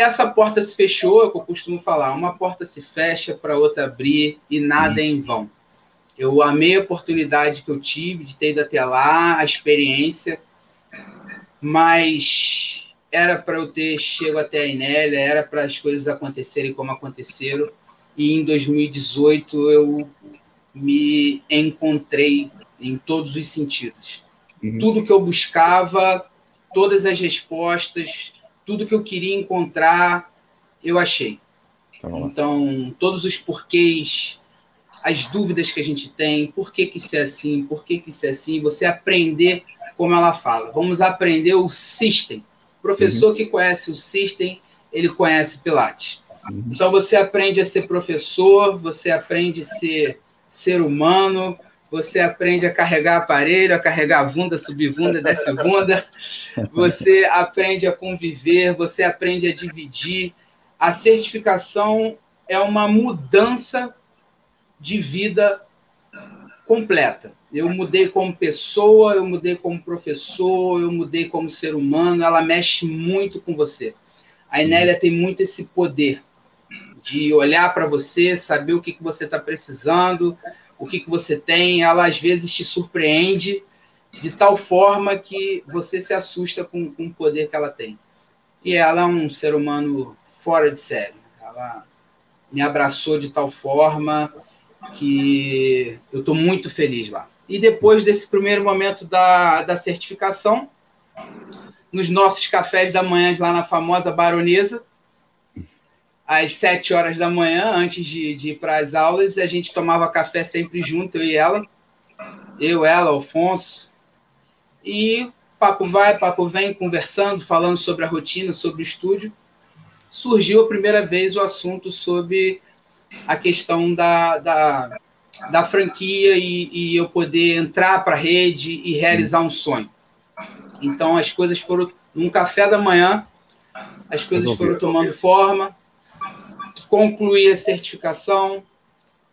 essa porta se fechou, é o que eu costumo falar, uma porta se fecha para outra abrir e nada é em vão. Eu amei a oportunidade que eu tive de ter ido até lá, a experiência, mas era para eu ter chego até a Inélia, era para as coisas acontecerem como aconteceram, e em 2018 eu me encontrei em todos os sentidos. Uhum. Tudo que eu buscava, todas as respostas, tudo que eu queria encontrar, eu achei. Tá então, todos os porquês, as dúvidas que a gente tem, por que, que isso é assim, por que, que isso é assim, você aprender como ela fala. Vamos aprender o system. O professor uhum. que conhece o system, ele conhece Pilates. Uhum. Então, você aprende a ser professor, você aprende a ser ser humano, você aprende a carregar aparelho, a carregar bunda, subir bunda, desce bunda, você aprende a conviver, você aprende a dividir. A certificação é uma mudança de vida completa. Eu mudei como pessoa, eu mudei como professor, eu mudei como ser humano, ela mexe muito com você. A Inélia tem muito esse poder de olhar para você, saber o que, que você está precisando, o que, que você tem, ela às vezes te surpreende de tal forma que você se assusta com, com o poder que ela tem. E ela é um ser humano fora de série. Ela me abraçou de tal forma que eu estou muito feliz lá. E depois desse primeiro momento da, da certificação, nos nossos cafés da manhã lá na famosa Baronesa, às sete horas da manhã, antes de, de ir para as aulas, a gente tomava café sempre junto, eu e ela. Eu, ela, Alfonso. E papo vai, papo vem, conversando, falando sobre a rotina, sobre o estúdio. Surgiu a primeira vez o assunto sobre a questão da, da, da franquia e, e eu poder entrar para a rede e realizar um sonho. Então as coisas foram num café da manhã, as coisas foram tomando forma concluí a certificação.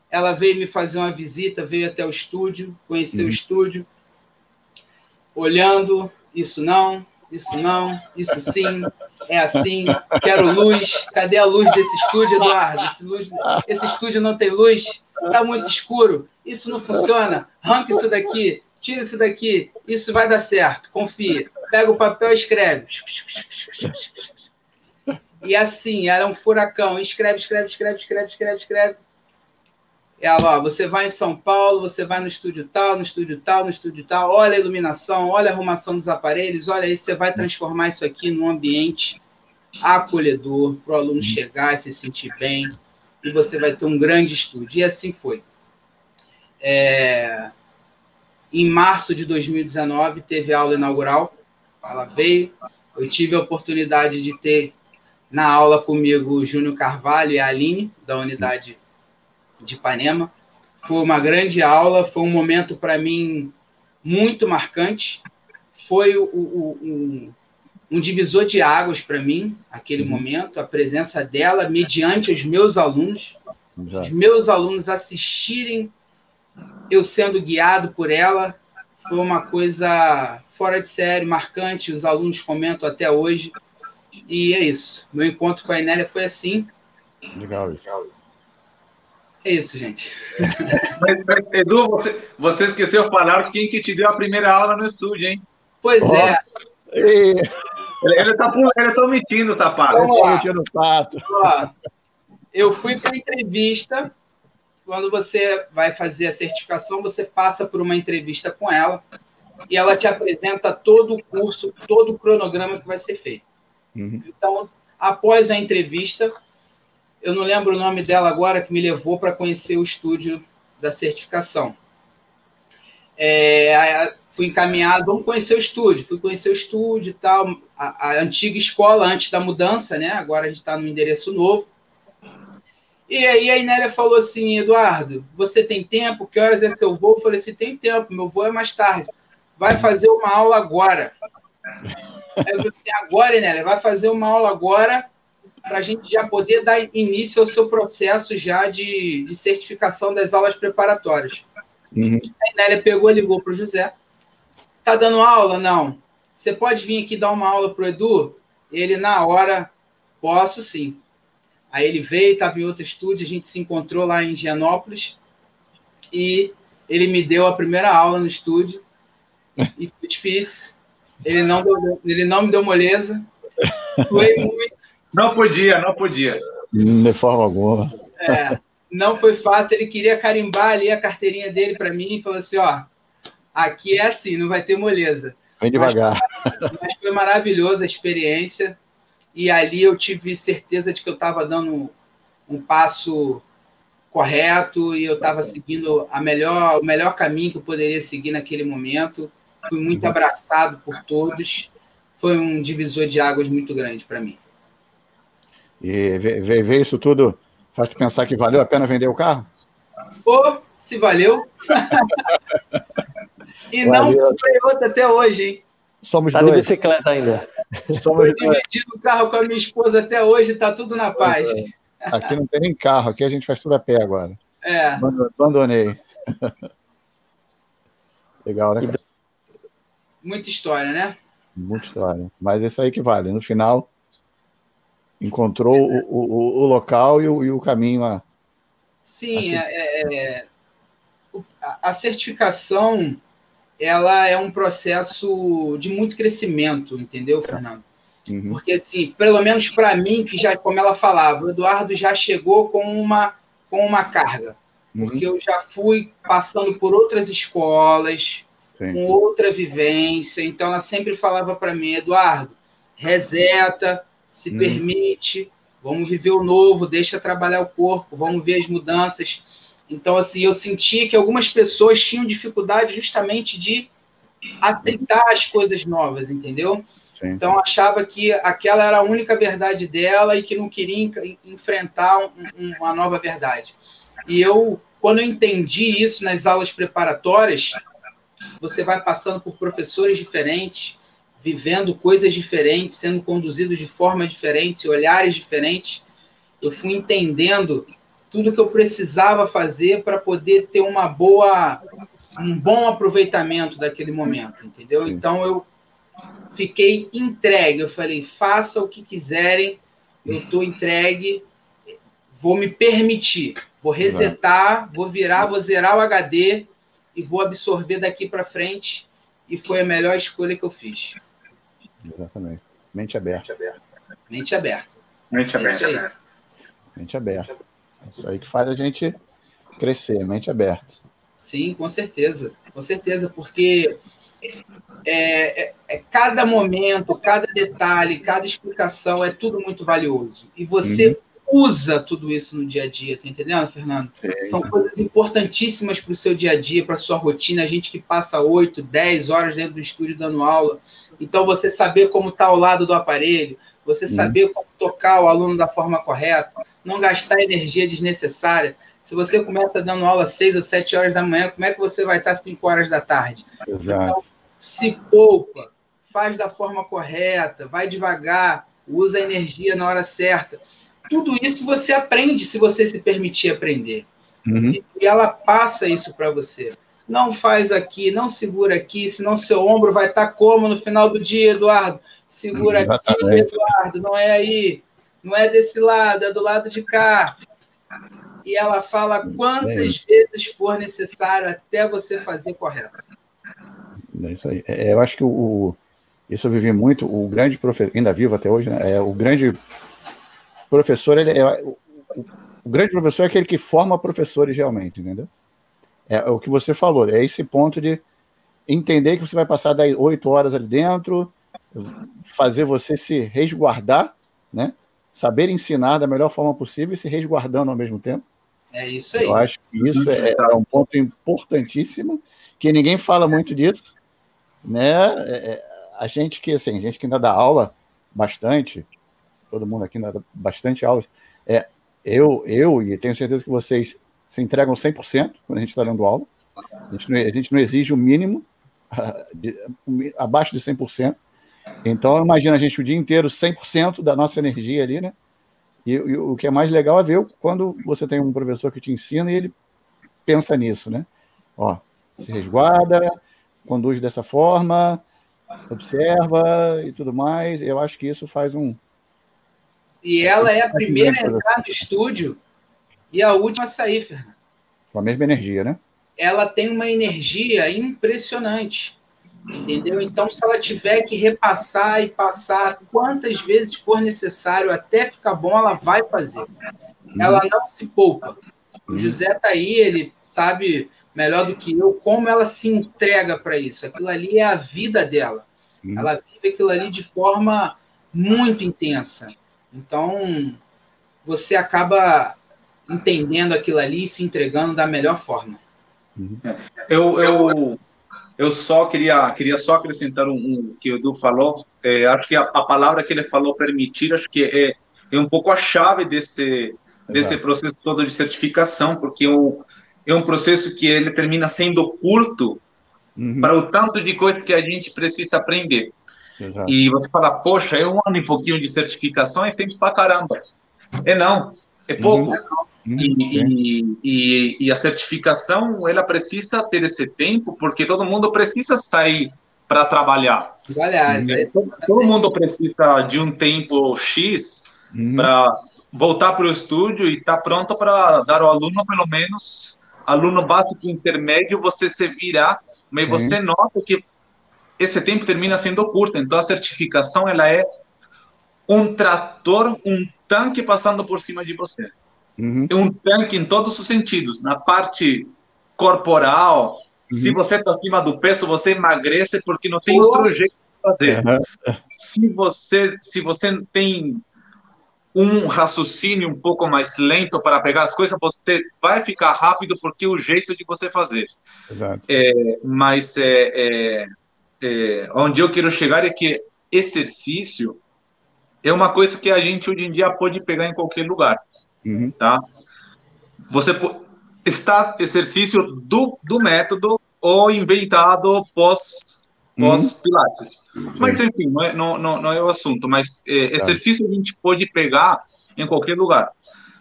Ela veio me fazer uma visita, veio até o estúdio, conhecer uhum. o estúdio, olhando, isso não, isso não, isso sim, é assim, quero luz. Cadê a luz desse estúdio, Eduardo? Esse, luz, esse estúdio não tem luz, está muito escuro, isso não funciona. Arranca isso daqui, tira isso daqui, isso vai dar certo, confia. Pega o papel e escreve. E assim, era um furacão. Escreve, escreve, escreve, escreve, escreve, escreve. Ela, ó, você vai em São Paulo, você vai no estúdio tal, no estúdio tal, no estúdio tal, olha a iluminação, olha a arrumação dos aparelhos, olha aí, você vai transformar isso aqui num ambiente acolhedor, para o aluno chegar e se sentir bem, e você vai ter um grande estúdio. E assim foi. É... Em março de 2019, teve aula inaugural, ela veio, eu tive a oportunidade de ter na aula comigo o Júnior Carvalho e a Aline, da unidade de Ipanema. Foi uma grande aula, foi um momento para mim muito marcante. Foi o, o, um, um divisor de águas para mim, aquele uhum. momento, a presença dela, mediante os meus alunos, Exato. os meus alunos assistirem eu sendo guiado por ela, foi uma coisa fora de série, marcante, os alunos comentam até hoje. E é isso. Meu encontro com a Enélia foi assim. Legal isso. É isso, gente. Mas, mas, Edu, você, você esqueceu de falar quem que te deu a primeira aula no estúdio, hein? Pois oh. é. Ele, ele, tá, ele tá omitindo, sapato. Ele tá omitindo o pato. eu fui para entrevista. Quando você vai fazer a certificação, você passa por uma entrevista com ela e ela te apresenta todo o curso, todo o cronograma que vai ser feito. Uhum. Então, após a entrevista, eu não lembro o nome dela agora, que me levou para conhecer o estúdio da certificação. É, fui encaminhado, vamos conhecer o estúdio. Fui conhecer o estúdio e tal, a, a antiga escola antes da mudança, né? Agora a gente está no endereço novo. E aí a Inélia falou assim, Eduardo, você tem tempo? Que horas é seu voo? Eu falei assim, tem tempo, meu voo é mais tarde. Vai fazer uma aula agora. Aí eu falei assim, agora, Inélia, vai fazer uma aula agora para a gente já poder dar início ao seu processo já de, de certificação das aulas preparatórias. Uhum. A Inélia pegou, ligou para o José. Tá dando aula? Não. Você pode vir aqui dar uma aula para o Edu? Ele, na hora, posso sim. Aí ele veio, estava em outro estúdio, a gente se encontrou lá em Gianópolis e ele me deu a primeira aula no estúdio e foi difícil. Ele não, deu, ele não me deu moleza. Foi muito. Não podia, não podia. De forma alguma. É, não foi fácil. Ele queria carimbar ali a carteirinha dele para mim e falou assim: ó, aqui é assim, não vai ter moleza. Vem devagar. Mas, mas foi maravilhosa a experiência. E ali eu tive certeza de que eu estava dando um passo correto e eu estava seguindo a melhor, o melhor caminho que eu poderia seguir naquele momento. Fui muito abraçado por todos. Foi um divisor de águas muito grande para mim. E ver, ver, isso tudo faz te pensar que valeu a pena vender o carro? Pô, se valeu. e valeu. não comprei outra até hoje, hein? Somos tá dois. de bicicleta ainda. Somos dividindo o carro com a minha esposa até hoje, tá tudo na paz. É. Aqui não tem nem carro, aqui a gente faz tudo a pé agora. É. Abandonei. Legal, né? Cara? Muita história, né? Muita história. Mas isso aí que vale. No final, encontrou o, o, o local e o, e o caminho a. Sim, assim. é, é, a certificação ela é um processo de muito crescimento, entendeu, Fernando? Uhum. Porque, assim, pelo menos para mim, que já, como ela falava, o Eduardo já chegou com uma, com uma carga. Uhum. Porque eu já fui passando por outras escolas, sim, com sim. outra vivência. Então, ela sempre falava para mim, Eduardo, reseta, se uhum. permite, vamos viver o novo, deixa trabalhar o corpo, vamos ver as mudanças. Então, assim, eu senti que algumas pessoas tinham dificuldade justamente de aceitar as coisas novas, entendeu? Sim. Então, achava que aquela era a única verdade dela e que não queria enfrentar um, uma nova verdade. E eu, quando eu entendi isso nas aulas preparatórias, você vai passando por professores diferentes, vivendo coisas diferentes, sendo conduzido de forma diferente, olhares diferentes. Eu fui entendendo tudo que eu precisava fazer para poder ter uma boa, um bom aproveitamento daquele momento, entendeu? Sim. Então eu fiquei entregue. Eu falei, faça o que quiserem, eu estou entregue, vou me permitir, vou resetar, vou virar, vou zerar o HD e vou absorver daqui para frente. E foi a melhor escolha que eu fiz. Exatamente. Mente aberta. Mente aberta. Mente é aberta. Mente aberta. É isso aí que faz a gente crescer, mente aberta. Sim, com certeza. Com certeza, porque é, é, é, cada momento, cada detalhe, cada explicação é tudo muito valioso. E você uhum. Usa tudo isso no dia a dia, tá entendendo, Fernando? Sim, São sim. coisas importantíssimas para o seu dia a dia, para a sua rotina. A gente que passa 8, 10 horas dentro do estúdio dando aula. Então, você saber como está ao lado do aparelho, você uhum. saber como tocar o aluno da forma correta, não gastar energia desnecessária. Se você começa dando aula às 6 ou 7 horas da manhã, como é que você vai estar às 5 horas da tarde? Exato. Então, se poupa, faz da forma correta, vai devagar, usa a energia na hora certa. Tudo isso você aprende se você se permitir aprender. Uhum. E ela passa isso para você. Não faz aqui, não segura aqui, senão seu ombro vai estar como no final do dia, Eduardo? Segura aqui, Eduardo, não é aí, não é desse lado, é do lado de cá e ela fala quantas é. vezes for necessário até você fazer correto. É isso aí. É, eu acho que o, isso eu vivi muito. O grande professor, ainda vivo até hoje, né? É, o grande professor, ele é, o, o, grande professor é aquele que forma professores realmente, entendeu? É o que você falou, é esse ponto de entender que você vai passar oito horas ali dentro, fazer você se resguardar, né? Saber ensinar da melhor forma possível e se resguardando ao mesmo tempo. É isso aí. Eu acho que isso é, é um ponto importantíssimo, que ninguém fala muito disso, né? É, é, a gente que, assim, a gente que ainda dá aula bastante, todo mundo aqui dá bastante aula, é, eu, eu e tenho certeza que vocês se entregam 100% quando a gente está dando aula, a gente, não, a gente não exige o mínimo, de, abaixo de 100%, então imagina a gente o dia inteiro 100% da nossa energia ali, né? E, e, o que é mais legal é ver quando você tem um professor que te ensina e ele pensa nisso, né? Ó, se resguarda, conduz dessa forma, observa e tudo mais. Eu acho que isso faz um. E ela é a primeira a entrar no estúdio e a última a sair, Fernando. Com a mesma energia, né? Ela tem uma energia impressionante. Entendeu? Então, se ela tiver que repassar e passar quantas vezes for necessário até ficar bom, ela vai fazer. Ela não se poupa. O José tá aí, ele sabe melhor do que eu como ela se entrega para isso. Aquilo ali é a vida dela. Ela vive aquilo ali de forma muito intensa. Então, você acaba entendendo aquilo ali e se entregando da melhor forma. Eu, eu, eu só queria, queria só acrescentar um, um que o Edu falou. É, acho que a, a, palavra que ele falou, permitir, acho que é, é um pouco a chave desse, desse processo todo de certificação, porque é um, é um processo que ele termina sendo curto uhum. para o tanto de coisas que a gente precisa aprender. Exato. E você fala, poxa, é um ano e pouquinho de certificação, é tempo para caramba. É não, é pouco. Uhum. Hum, e, e, e, a certificação, ela precisa ter esse tempo, porque todo mundo precisa sair para trabalhar. Aliás, todo, todo mundo precisa de um tempo X uhum. para voltar para o estúdio e estar tá pronto para dar ao aluno, pelo menos, aluno básico intermédio, você se virar, mas Sim. você nota que esse tempo termina sendo curto. Então, a certificação, ela é um trator, um tanque passando por cima de você. Uhum. É um tanque em todos os sentidos. Na parte corporal, uhum. se você está acima do peso, você emagrece porque não tem outro jeito de fazer. Uhum. Se você se você tem um raciocínio um pouco mais lento para pegar as coisas, você vai ficar rápido porque é o jeito de você fazer. Exato. É, mas é, é, é, onde eu quero chegar é que exercício é uma coisa que a gente hoje em dia pode pegar em qualquer lugar. Uhum. Tá? Você está exercício do, do método ou inventado pós, pós uhum. Pilates. Mas enfim, não é, não, não, não é o assunto. Mas é, tá. exercício a gente pode pegar em qualquer lugar.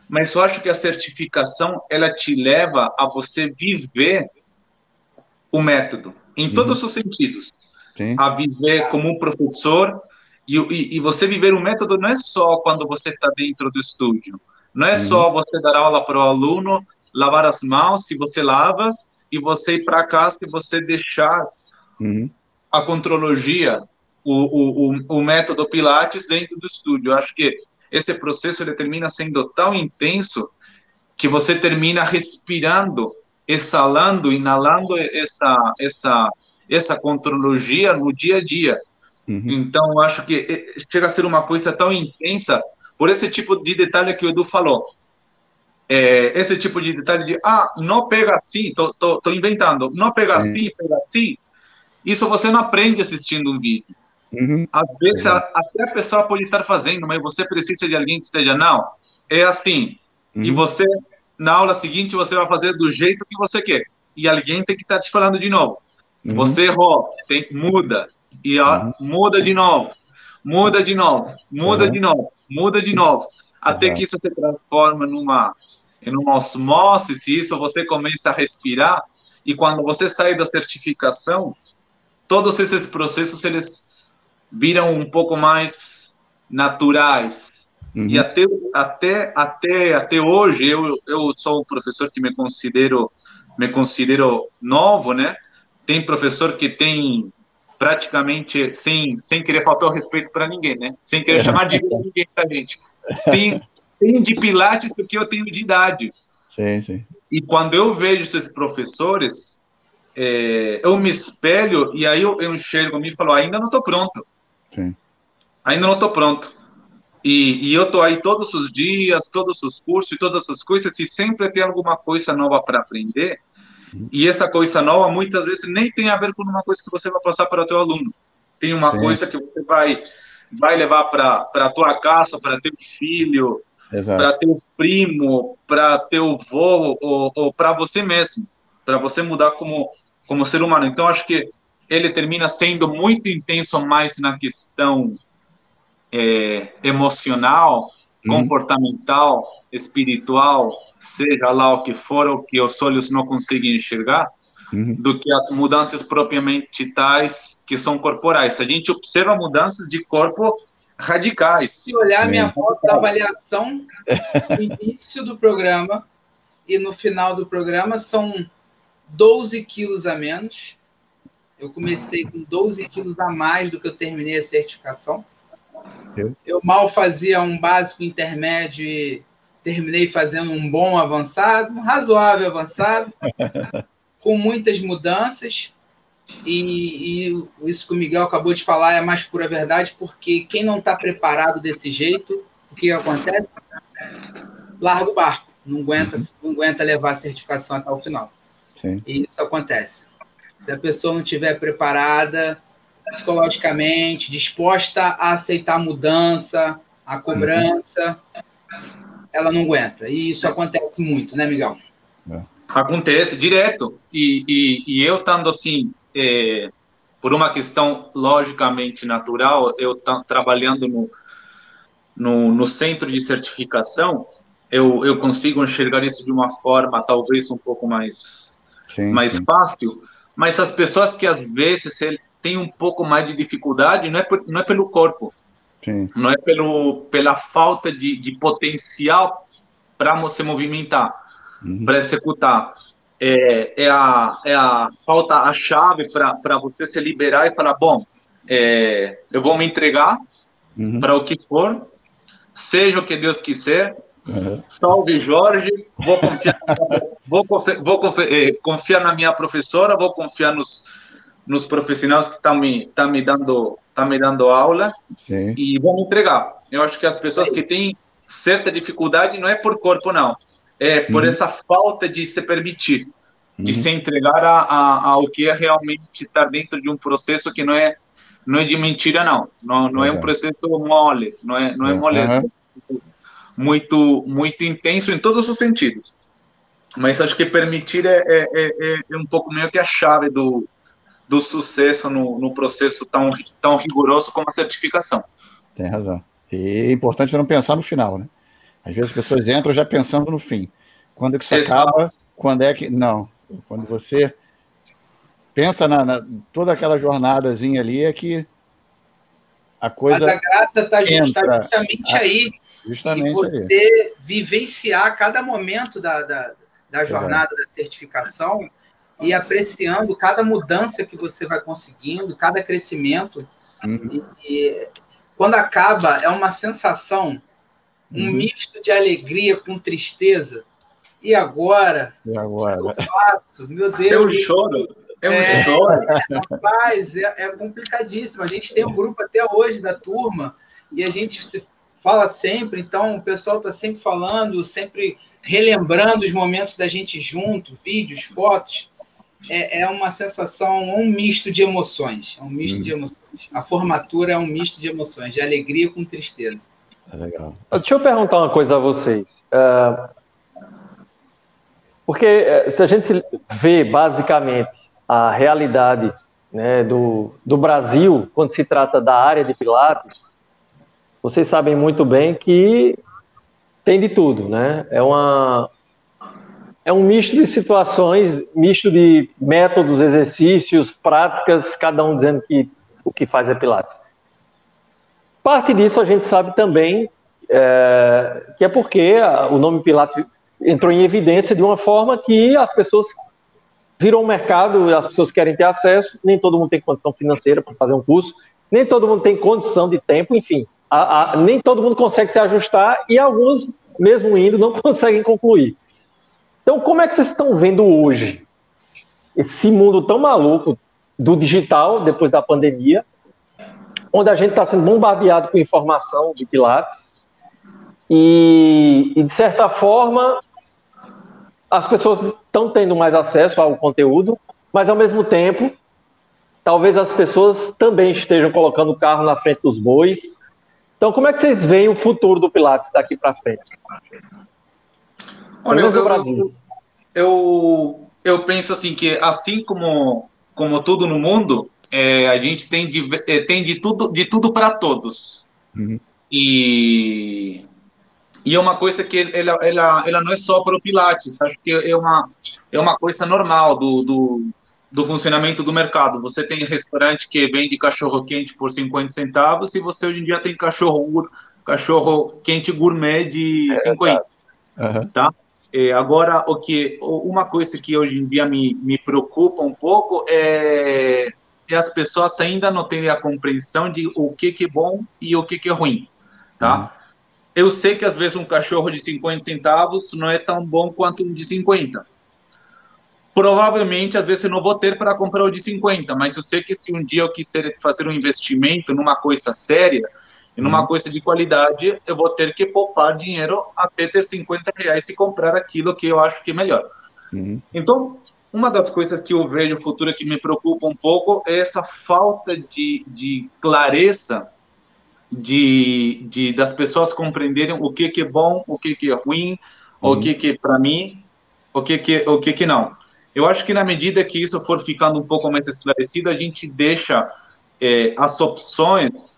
Mas eu acho que a certificação ela te leva a você viver o método em uhum. todos os sentidos. Sim. A viver como um professor e, e, e, você viver o método não é só quando você está dentro do estúdio. Não é uhum. só você dar aula para o aluno, lavar as mãos, se você lava, e você ir para casa e você deixar uhum. a contrologia, o, o, o, o, método Pilates dentro do estúdio. Eu acho que esse processo ele termina sendo tão intenso que você termina respirando, exalando, inalando essa essa essa contrologia no dia a dia. Uhum. Então, acho que eh, chega a ser uma coisa tão intensa por esse tipo de detalhe que o Edu falou. É, esse tipo de detalhe de, ah, não pega assim, tô, tô, tô inventando, não pega Sim. assim, pega assim. Isso você não aprende assistindo um vídeo. Uhum. Às vezes, a, até a pessoa pode estar fazendo, mas você precisa de alguém que esteja, não, é assim. Uhum. E você, na aula seguinte, você vai fazer do jeito que você quer. E alguém tem que estar te falando de novo. Uhum. Você errou, tem, muda. E ó, uhum. muda de novo, muda de novo, muda uhum. de novo, muda de novo. Até Exato. que isso se transforma numa, em uma osmose, se isso você começa a respirar. E quando você sai da certificação, todos esses processos eles viram um pouco mais naturais. Uhum. E até, até, até, até hoje, eu, eu sou um professor que me considero, me considero novo, né? Tem professor que tem praticamente, sem, sem querer faltar o respeito para ninguém, né? Sem querer chamar de ninguém para gente. Tem, tem de pilates do que eu tenho de idade. Sim, sim. E quando eu vejo esses professores, é, eu me espelho e aí eu, eu enxergo me e falo, ainda não estou pronto. Sim. Ainda não estou pronto. E, e eu estou aí todos os dias, todos os cursos e todas as coisas, e sempre tem alguma coisa nova para aprender. E essa coisa nova muitas vezes nem tem a ver com uma coisa que você vai passar para o teu aluno. Tem uma Sim. coisa que você vai vai levar para a tua casa, para teu filho, para teu primo, para teu avô ou, ou para você mesmo, para você mudar como como ser humano. Então acho que ele termina sendo muito intenso mais na questão é, emocional, uhum. Comportamental, espiritual, seja lá o que for, o que os olhos não conseguem enxergar, uhum. do que as mudanças propriamente tais que são corporais. A gente observa mudanças de corpo radicais. Se olhar minha é. foto da avaliação no início do programa e no final do programa, são 12 quilos a menos. Eu comecei com 12 quilos a mais do que eu terminei a certificação. Eu, eu mal fazia um básico intermédio e terminei fazendo um bom avançado, um razoável avançado, com muitas mudanças. E, e, isso que o Miguel acabou de falar é a mais pura verdade, porque quem não está preparado desse jeito, o que acontece? Larga o barco, não aguenta, uhum. não aguenta levar a certificação até o final. Sim. E isso acontece. Se a pessoa não estiver preparada, psicologicamente, disposta a aceitar a mudança, a cobrança, ela não aguenta. E isso acontece muito, né, Miguel? É. Acontece direto. E, e, e eu estando assim, é, por uma questão logicamente natural, eu trabalhando no, no, no, centro de certificação, eu, eu consigo enxergar isso de uma forma talvez um pouco mais, sim, mais sim. fácil. Mas as pessoas que às vezes tem um pouco mais de dificuldade, não é, por, não é pelo corpo, Sim. não é pelo, pela falta de, de potencial para você movimentar, uhum. para executar. É, é, a, é a falta a chave para você se liberar e falar: bom, é, eu vou me entregar uhum. para o que for, seja o que Deus quiser. Uhum. Salve Jorge, vou confiar, vou, vou confiar, eh, confiar na minha professora, vou confiar nos, nos profissionais que estão me, tá me, dando, tá me dando aula Sim. e vão entregar. Eu acho que as pessoas que têm certa dificuldade não é por corpo, não. É por uhum. essa falta de se permitir, de uhum. se entregar a, a, ao que é realmente estar dentro de um processo que não é não é de mentira, não. Não, não é um processo mole, não é, não é moleza. Uhum. Muito, muito intenso em todos os sentidos. Mas acho que permitir é, é, é, é um pouco meio que a chave do, do sucesso no, no processo tão, tão rigoroso como a certificação. Tem razão. E é importante não pensar no final, né? Às vezes as pessoas entram já pensando no fim. Quando é que isso Exato. acaba? Quando é que. Não. Quando você pensa na, na toda aquela jornadazinha ali, é que a coisa. Mas a graça está justamente a, aí. Justamente e você aí. vivenciar cada momento da, da, da jornada Exato. da certificação e apreciando cada mudança que você vai conseguindo, cada crescimento. Uhum. E, e, quando acaba, é uma sensação um uhum. misto de alegria com tristeza. E agora? E agora? Eu faço? Meu Deus. Eu choro. É um é, choro. Rapaz, é, é complicadíssimo. A gente tem um grupo até hoje da turma e a gente se fala sempre, então o pessoal está sempre falando, sempre relembrando os momentos da gente junto, vídeos, fotos. É, é uma sensação, um misto de emoções. É um misto hum. de emoções. A formatura é um misto de emoções, de alegria com tristeza. É legal. Deixa eu perguntar uma coisa a vocês. Uh, porque eh, se a gente vê basicamente a realidade né, do, do Brasil quando se trata da área de Pilates, vocês sabem muito bem que tem de tudo, né? É uma é um misto de situações, misto de métodos, exercícios, práticas, cada um dizendo que o que faz é Pilates. Parte disso a gente sabe também é, que é porque o nome Pilates entrou em evidência de uma forma que as pessoas viram um mercado, as pessoas querem ter acesso, nem todo mundo tem condição financeira para fazer um curso, nem todo mundo tem condição de tempo, enfim, a, a, nem todo mundo consegue se ajustar e alguns, mesmo indo, não conseguem concluir. Então, como é que vocês estão vendo hoje esse mundo tão maluco do digital, depois da pandemia, onde a gente está sendo bombardeado com informação de Pilates, e, e de certa forma as pessoas estão tendo mais acesso ao conteúdo, mas ao mesmo tempo, talvez as pessoas também estejam colocando o carro na frente dos bois. Então, como é que vocês veem o futuro do Pilates daqui para frente? Olha, eu, Brasil. Eu, eu penso assim que assim como como tudo no mundo, é, a gente tem de, é, tem de tudo de tudo para todos. Uhum. E e é uma coisa que ela, ela, ela não é só para o Pilates, acho que é uma, é uma coisa normal do, do, do funcionamento do mercado. Você tem restaurante que vende cachorro quente por 50 centavos e você hoje em dia tem cachorro, cachorro quente gourmet de é, 50. Uhum. Tá? É, agora, o que, uma coisa que hoje em dia me, me preocupa um pouco é, é as pessoas ainda não terem a compreensão de o que, que é bom e o que, que é ruim. Tá? Uhum eu sei que às vezes um cachorro de 50 centavos não é tão bom quanto um de 50. Provavelmente, às vezes, eu não vou ter para comprar o de 50, mas eu sei que se um dia eu quiser fazer um investimento numa coisa séria, e numa uhum. coisa de qualidade, eu vou ter que poupar dinheiro até ter 50 reais e comprar aquilo que eu acho que é melhor. Uhum. Então, uma das coisas que eu vejo no futuro que me preocupa um pouco é essa falta de, de clareza de, de das pessoas compreenderem o que que é bom, o que que é ruim, uhum. o que que para mim, o que que o que que não. Eu acho que na medida que isso for ficando um pouco mais esclarecido, a gente deixa é, as opções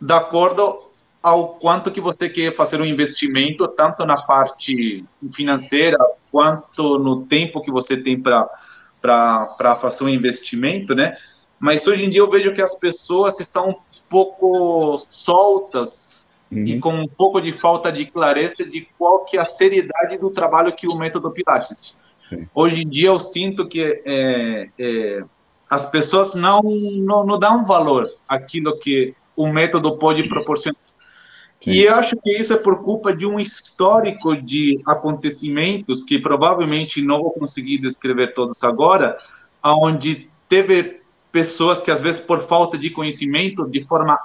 de acordo ao quanto que você quer fazer um investimento, tanto na parte financeira quanto no tempo que você tem para fazer um investimento, né? Mas hoje em dia eu vejo que as pessoas estão pouco soltas uhum. e com um pouco de falta de clareza de qual que é a seriedade do trabalho que o método Pilates. Sim. Hoje em dia eu sinto que é, é, as pessoas não, não, não dão valor àquilo que o método pode proporcionar. Sim. E eu acho que isso é por culpa de um histórico de acontecimentos que provavelmente não vou conseguir descrever todos agora, aonde teve pessoas que às vezes por falta de conhecimento, de forma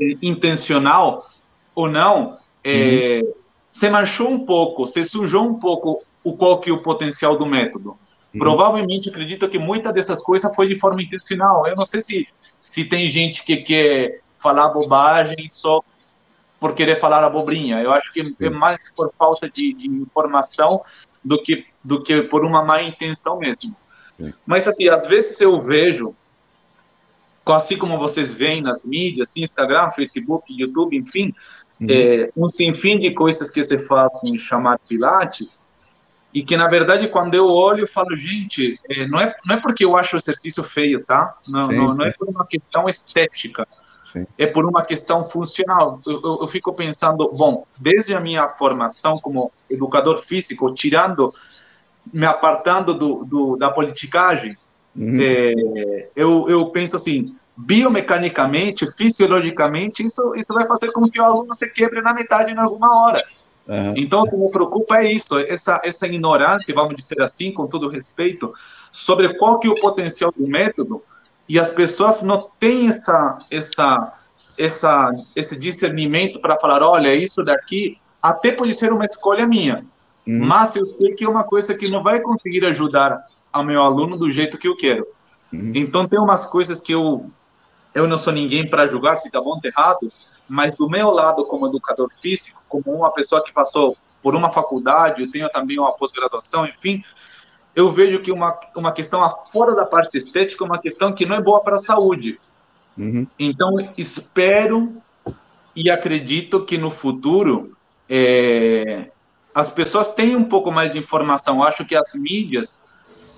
eh, intencional ou não, eh, uhum. se manchou um pouco, se sujou um pouco o qual que é o potencial do método. Uhum. Provavelmente acredito que muita dessas coisas foi de forma intencional. Eu não sei se se tem gente que quer falar bobagem só por querer falar abobrinha. Eu acho que é mais por falta de, de informação do que do que por uma má intenção mesmo. Mas assim, às vezes eu vejo assim como vocês veem nas mídias, assim, Instagram, Facebook, YouTube, enfim, uhum. é, um sinfim de coisas que se fazem chamar Pilates, e que, na verdade, quando eu olho, eu falo, gente, é, não, é, não é porque eu acho o exercício feio, tá? Não, sim, não, não, é por uma questão estética, sim. é por uma questão funcional. Eu, eu, fico pensando, bom, desde a minha formação como educador físico, tirando, me apartando do, do da politicagem, uhum. é, eu, eu penso assim, biomecanicamente, fisiologicamente, isso, isso vai fazer com que o aluno se quebre na metade em alguma hora. Uhum. Então, o que me preocupa é isso, essa, essa ignorância, vamos dizer assim, com todo respeito, sobre qual que é o potencial do método, e as pessoas não têm essa, essa, essa, esse discernimento para falar, olha, isso daqui até pode ser uma escolha minha, uhum. mas eu sei que é uma coisa que não vai conseguir ajudar ao meu aluno do jeito que eu quero. Uhum. Então, tem umas coisas que eu, eu não sou ninguém para julgar se está bom ou errado, mas do meu lado, como educador físico, como uma pessoa que passou por uma faculdade, eu tenho também uma pós-graduação, enfim, eu vejo que uma, uma questão fora da parte estética é uma questão que não é boa para a saúde. Uhum. Então, espero e acredito que no futuro é, as pessoas tenham um pouco mais de informação. Acho que as mídias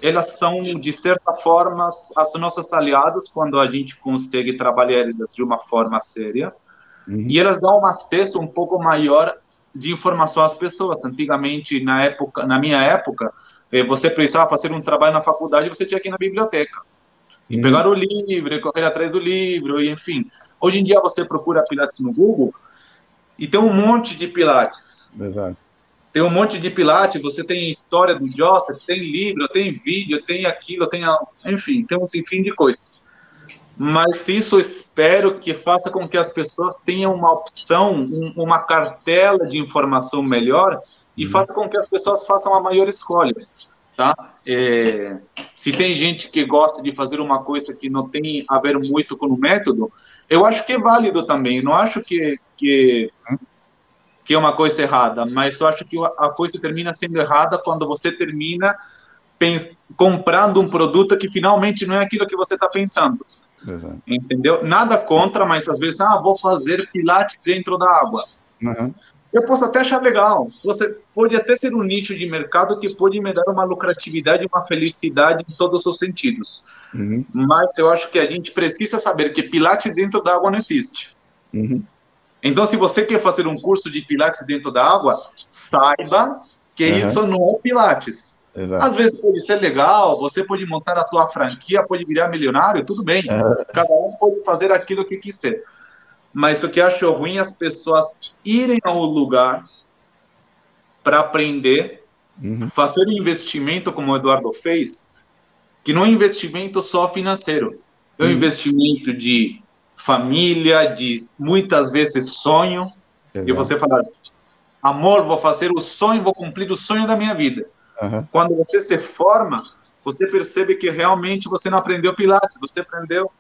elas são de certa forma as nossas aliadas quando a gente consegue trabalhar elas de uma forma séria. Uhum. E elas dão um acesso um pouco maior de informação às pessoas. Antigamente, na época, na minha época, você precisava fazer um trabalho na faculdade, você tinha que ir na biblioteca. E uhum. pegar o livro, correr atrás do livro, e enfim. Hoje em dia você procura Pilates no Google e tem um monte de Pilates. Exato. Tem um monte de Pilates, você tem história do Joseph, tem livro, tem vídeo, tem aquilo, tem. Enfim, tem um sinfim de coisas mas isso espero que faça com que as pessoas tenham uma opção, um, uma cartela de informação melhor e faça com que as pessoas façam a maior escolha, tá? É, se tem gente que gosta de fazer uma coisa que não tem a ver muito com o método, eu acho que é válido também, não acho que, que, que é uma coisa errada, mas eu acho que a coisa termina sendo errada quando você termina comprando um produto que finalmente não é aquilo que você está pensando. Exato. Entendeu? Nada contra, mas às vezes, ah, vou fazer pilates dentro da água. Uhum. Eu posso até achar legal. Você pode até ser um nicho de mercado que pode me dar uma lucratividade, uma felicidade em todos os sentidos. Uhum. Mas eu acho que a gente precisa saber que pilates dentro da água não existe. Uhum. Então, se você quer fazer um curso de pilates dentro da água, saiba que isso não é pilates. Exato. Às vezes pode ser legal, você pode montar a tua franquia, pode virar milionário, tudo bem. É. Cada um pode fazer aquilo que quiser. Mas o que acho ruim é as pessoas irem ao lugar para aprender, uhum. fazer um investimento como o Eduardo fez, que não é um investimento só financeiro, é um uhum. investimento de família, de muitas vezes sonho, Exato. e você falar, amor, vou fazer o sonho, vou cumprir o sonho da minha vida. Uhum. Quando você se forma, você percebe que realmente você não aprendeu Pilates, você aprendeu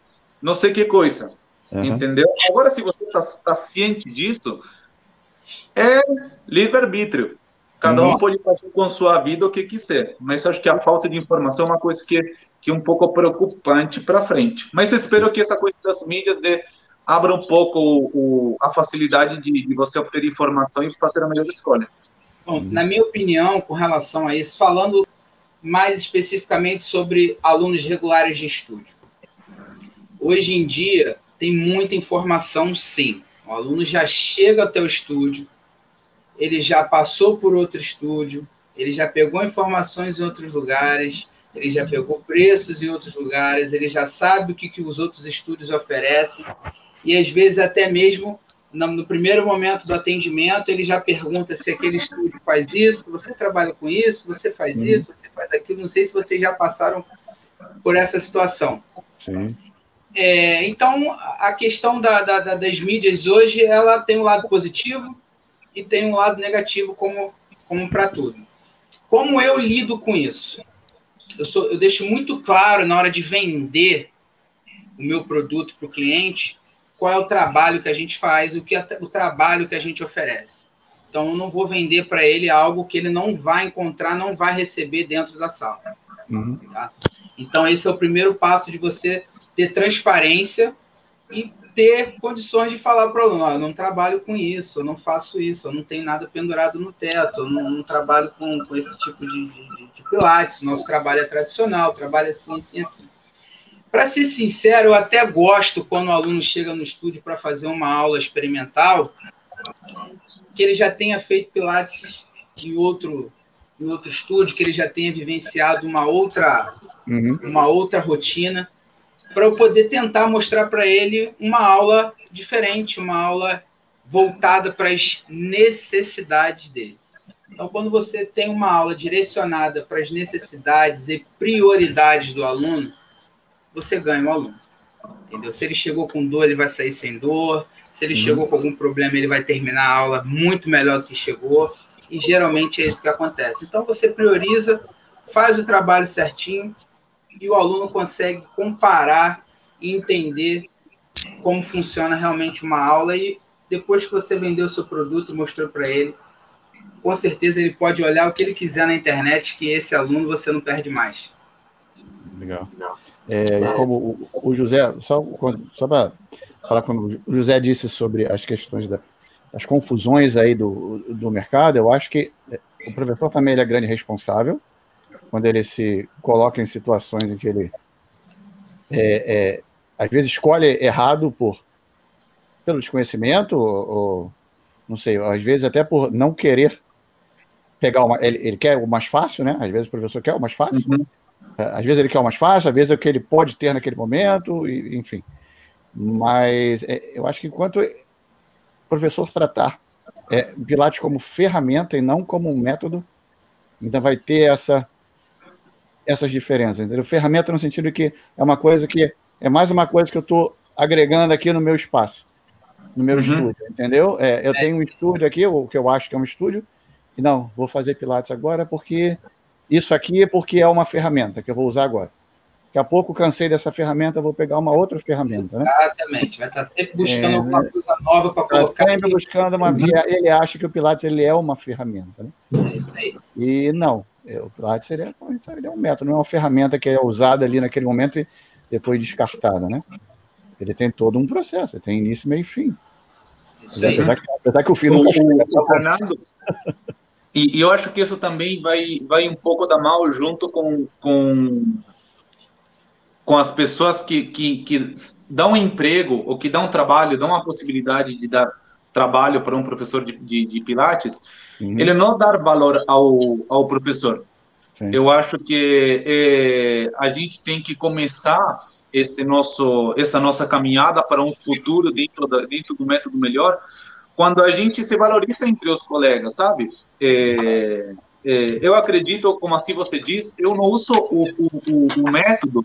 não sei que coisa. Uhum. Entendeu? Agora, se você está tá ciente disso, é livre-arbítrio. Cada um pode fazer com sua vida o que quiser. Mas acho que a falta de informação é uma coisa que, que é um pouco preocupante para frente. Mas espero que essa coisa das mídias de, abra um pouco o, o, a facilidade de, de você obter informação e fazer a melhor escolha. Bom, na minha opinião, com relação a isso, falando mais especificamente sobre alunos regulares de estúdio. Hoje em dia, tem muita informação, sim. O aluno já chega até o estúdio, ele já passou por outro estúdio, ele já pegou informações em outros lugares, ele já pegou preços em outros lugares, ele já sabe o que, que os outros estúdios oferecem, e às vezes até mesmo no primeiro momento do atendimento, ele já pergunta se aquele estúdio faz isso, você trabalha com isso, você faz isso, você faz aquilo. Não sei se vocês já passaram por essa situação. Sim. É, então, a questão da, da, da, das mídias hoje, ela tem um lado positivo e tem um lado negativo, como, como para tudo. Como eu lido com isso? Eu, sou, eu deixo muito claro na hora de vender o meu produto para o cliente qual é o trabalho que a gente faz, o que é o trabalho que a gente oferece. Então, eu não vou vender para ele algo que ele não vai encontrar, não vai receber dentro da sala. Uhum. Tá? Então, esse é o primeiro passo de você ter transparência e ter condições de falar para o aluno: eu não trabalho com isso, eu não faço isso, eu não tenho nada pendurado no teto, eu não, não trabalho com, com, esse tipo de, de, de pilates, nosso trabalho é tradicional, trabalho assim, assim, assim. Para ser sincero, eu até gosto quando o aluno chega no estúdio para fazer uma aula experimental, que ele já tenha feito Pilates em outro, em outro estúdio, que ele já tenha vivenciado uma outra, uhum. uma outra rotina. para eu poder tentar mostrar para ele uma aula diferente, uma aula voltada para as necessidades dele. Então, quando você tem uma aula direcionada para as necessidades e prioridades do aluno, você ganha o aluno. Entendeu? Se ele chegou com dor, ele vai sair sem dor. Se ele uhum. chegou com algum problema, ele vai terminar a aula muito melhor do que chegou. E geralmente é isso que acontece. Então, você prioriza, faz o trabalho certinho e o aluno consegue comparar e entender como funciona realmente uma aula. E depois que você vendeu o seu produto, mostrou para ele, com certeza ele pode olhar o que ele quiser na internet, que esse aluno você não perde mais. Legal. É, como o, José, só, só para falar quando o José disse sobre as questões da, das confusões aí do, do mercado, eu acho que é, o professor também é grande responsável quando ele se coloca em situações em que ele é, é, às vezes escolhe errado por pelo desconhecimento ou, ou, não sei, às vezes até por não querer pegar uma, ele, ele quer o mais fácil, né? Às vezes o professor quer o mais fácil. Uhum. É, às vezes ele quer o mais fácil, às vezes é o que ele pode ter naquele momento, e, enfim. Mas é, eu acho que enquanto professor tratar é, Pilates como ferramenta e não como um método, ainda vai ter essa essas diferenças, entendeu? Ferramenta no sentido que é uma coisa que é mais uma coisa que eu estou agregando aqui no meu espaço, no meu uhum. estúdio, entendeu? É, eu é. tenho um estúdio aqui, o que eu acho que é um estúdio, e não, vou fazer Pilates agora porque isso aqui é porque é uma ferramenta que eu vou usar agora. Daqui a pouco cansei dessa ferramenta, vou pegar uma outra ferramenta, né? Exatamente, vai estar sempre buscando é, alguma coisa nova para tá colocar. Sempre aqui. buscando uma. Uhum. Ele acha que o Pilates ele é uma ferramenta, né? É isso aí. E não, é, o Pilates seria, ele é um método, não é uma ferramenta que é usada ali naquele momento e depois descartada, né? Ele tem todo um processo, tem início, meio e fim. Apesar que, apesar que o fim não está Fernando, e, e, eu acho que isso também vai, vai um pouco da mal junto com, com, com as pessoas que, que, que dão emprego ou que dão trabalho, dão a possibilidade de dar trabalho para um professor de, de, de Pilates, uhum. ele não dar valor ao, ao professor. Sim. Eu acho que é, a gente tem que começar esse nosso, essa nossa caminhada para um futuro dentro, da, dentro do método melhor, quando a gente se valoriza entre os colegas, sabe? É, é, eu acredito, como assim você diz, eu não uso o, o, o método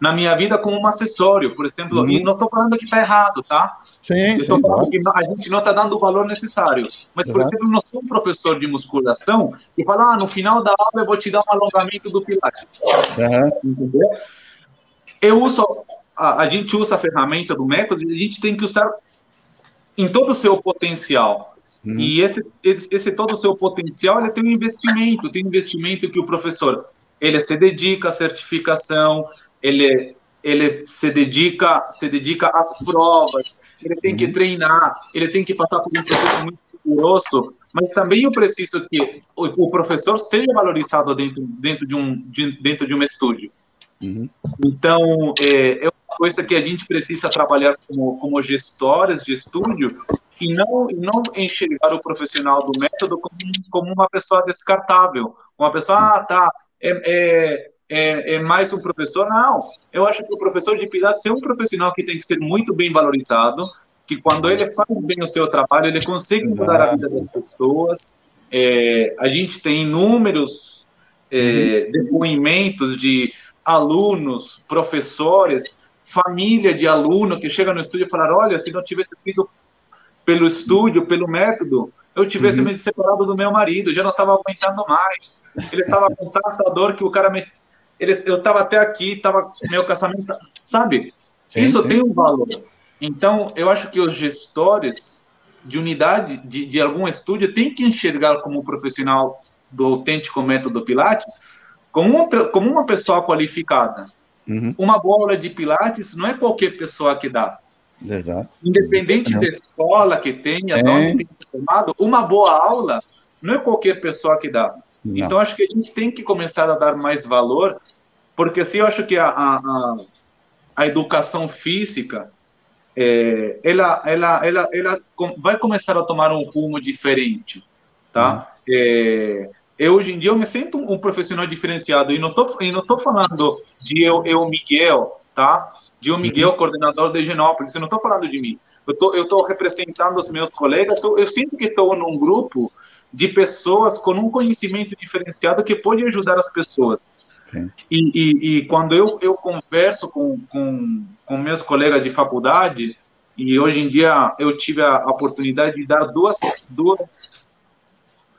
na minha vida como um acessório, por exemplo, uhum. e não estou falando que está errado, tá? Sim, falando que a gente não está dando o valor necessário. Mas, por uhum. exemplo, não sou um professor de musculação e falar, ah, no final da aula eu vou te dar um alongamento do Pilates. Uhum. Entendeu? Eu uso, a, a gente usa a ferramenta do método e a gente tem que usar em todo o seu potencial. Uhum. E esse, esse todo o seu potencial, ele tem um investimento, tem um investimento que o professor, ele se dedica à certificação, ele, ele se dedica, se dedica às provas, ele tem que uhum. treinar, ele tem que passar por um processo muito rigoroso, mas também eu preciso que o, o, professor seja valorizado dentro, dentro, de, um, de, dentro de um estúdio. Uhum. Então, é, é uma coisa que a gente precisa trabalhar como, como gestores de estúdio e não, não enxergar o profissional do método como, como uma pessoa descartável, uma pessoa, ah, tá, é, é é, é, mais um professor. Não, eu acho que o professor de Pilates é um profissional que tem que ser muito bem valorizado, que quando ele faz bem o seu trabalho, ele consegue mudar a vida das pessoas. É, a gente tem inúmeros é, uhum. depoimentos de alunos, professores, família de aluno que chega no estúdio e fala: olha, se não tivesse sido pelo estúdio, pelo método, eu tivesse uhum. me separado do meu marido, já não estava aguentando mais. Ele estava com tanta dor que o cara me ele, eu estava até aqui, estava meu casamento, sabe? Sim, Isso sim. tem um valor. Então, eu acho que os gestores de unidade de, de algum estúdio têm que enxergar como profissional do autêntico método Pilates como uma, como uma pessoa qualificada. Uhum. Uma boa aula de Pilates não é qualquer pessoa que dá. Exato. Independente da escola que tenha, é. formado, uma boa aula não é qualquer pessoa que dá. Não. Então, acho que a gente tem que começar a dar mais valor, porque assim, eu acho que a, a, a educação física, é, ela, ela, ela, ela vai começar a tomar um rumo diferente, tá? Uhum. É, eu, hoje em dia, eu me sinto um profissional diferenciado, e não tô, e não tô falando de eu, eu Miguel, tá? de um Miguel, coordenador de Higienópolis. Eu não estou falando de mim. Eu tô, estou representando os meus colegas. Eu, eu sinto que estou num grupo de pessoas com um conhecimento diferenciado que pode ajudar as pessoas. E, e, e, quando eu, eu converso com, com, com meus colegas de faculdade, e hoje em dia eu tive a oportunidade de dar duas, duas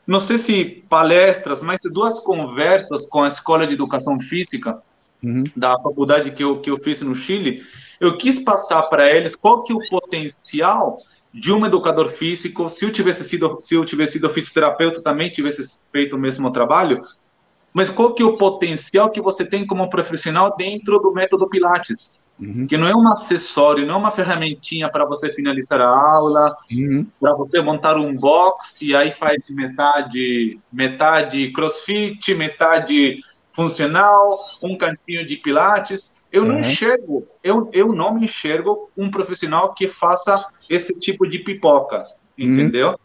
não sei se palestras, mas duas conversas com a Escola de Educação Física uhum. da faculdade que eu, que eu fiz no Chile, eu quis passar para eles qual que é o potencial de um educador físico, se eu tivesse sido se eu tivesse sido fisioterapeuta também tivesse feito o mesmo trabalho, mas qual que é o potencial que você tem como profissional dentro do método Pilates? Uhum. Que não é um acessório, não é uma ferramentinha para você finalizar a aula, uhum. para você montar um box e aí faz metade metade crossfit, metade funcional, um cantinho de pilates. Eu uhum. não enxergo, eu, eu não me enxergo um profissional que faça esse tipo de pipoca, uhum. entendeu?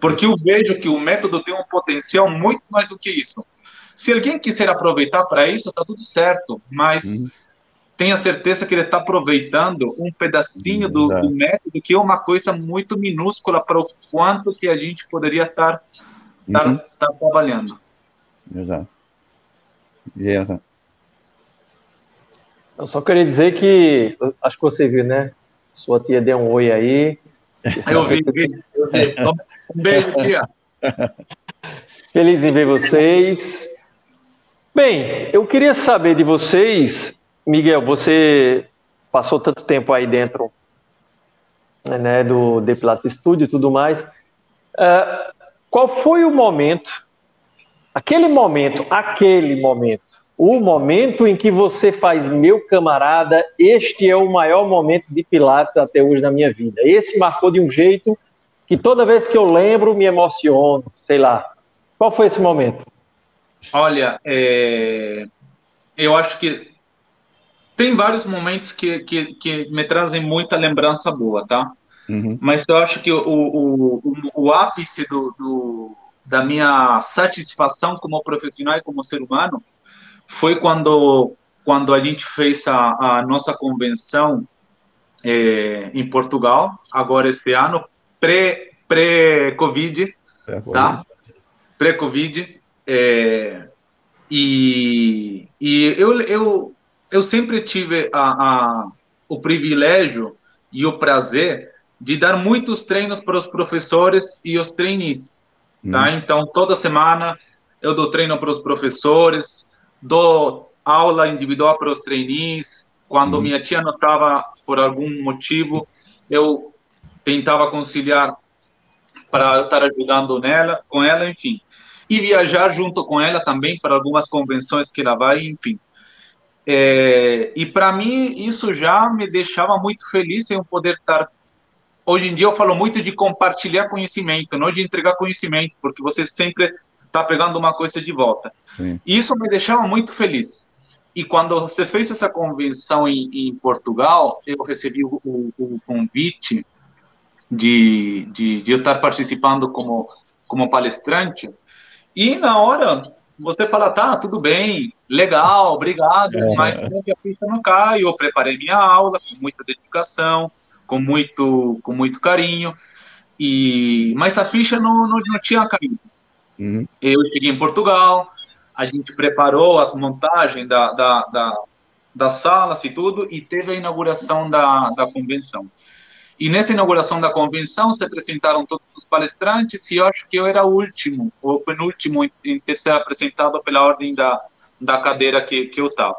Porque eu vejo que o método tem um potencial muito mais do que isso. Se alguém quiser aproveitar para isso, tá tudo certo, mas uhum. tenha certeza que ele está aproveitando um pedacinho do, do, método, que é uma coisa muito minúscula para o quanto que a gente poderia estar, uhum. estar trabalhando. Exato. E aí, Eu só queria dizer que, acho que você viu, né? Sua tia deu um oi aí. Eu vi, vi, eu vi. Um beijo, tia. Feliz em ver vocês. Bem, eu queria saber de vocês, Miguel, você passou tanto tempo aí dentro né, do The Pilates Studio e tudo mais. Uh, qual foi o momento Aquele momento, aquele momento, o momento em que você faz, meu camarada, este é o maior momento de Pilates até hoje na minha vida. Esse marcou de um jeito que toda vez que eu lembro me emociono, sei lá. Qual foi esse momento? Olha, é... eu acho que tem vários momentos que, que, que, me trazem muita lembrança boa, tá? Uhum. Mas eu acho que o, o, o, o ápice do, do da minha satisfação como profissional e como ser humano foi quando quando a gente fez a, a nossa convenção é, em Portugal agora esse ano pré pré covid tá pré covid é, e, e eu, eu eu sempre tive a, a, o privilégio e o prazer de dar muitos treinos para os professores e os trainees Tá? Hum. Então, toda semana eu dou treino para os professores, dou aula individual para os trainees. Quando hum. minha tia não estava por algum motivo, eu tentava conciliar para estar ajudando nela, com ela, enfim. E viajar junto com ela também para algumas convenções que ela vai, enfim. É, e para mim isso já me deixava muito feliz em poder estar hoje em dia eu falo muito de compartilhar conhecimento, não de entregar conhecimento, porque você sempre está pegando uma coisa de volta. Sim. Isso me deixava muito feliz. E quando você fez essa convenção em, em Portugal, eu recebi o, o, o convite de, de, de, eu estar participando como, como palestrante. E na hora, você fala, tá, tudo bem, legal, obrigado, é. mas a ficha não cai. Eu preparei minha aula com muita dedicação, com muito, com muito carinho. E, mas a ficha não, não, não tinha caído. Uhum. Eu cheguei em Portugal, a gente preparou as montagens da, da, da, das salas e tudo, e teve a inauguração da, da convenção. E nessa inauguração da convenção se apresentaram todos os palestrantes, e eu acho que eu era o último, o penúltimo em ter sido apresentado pela ordem da, da cadeira que, que eu estava.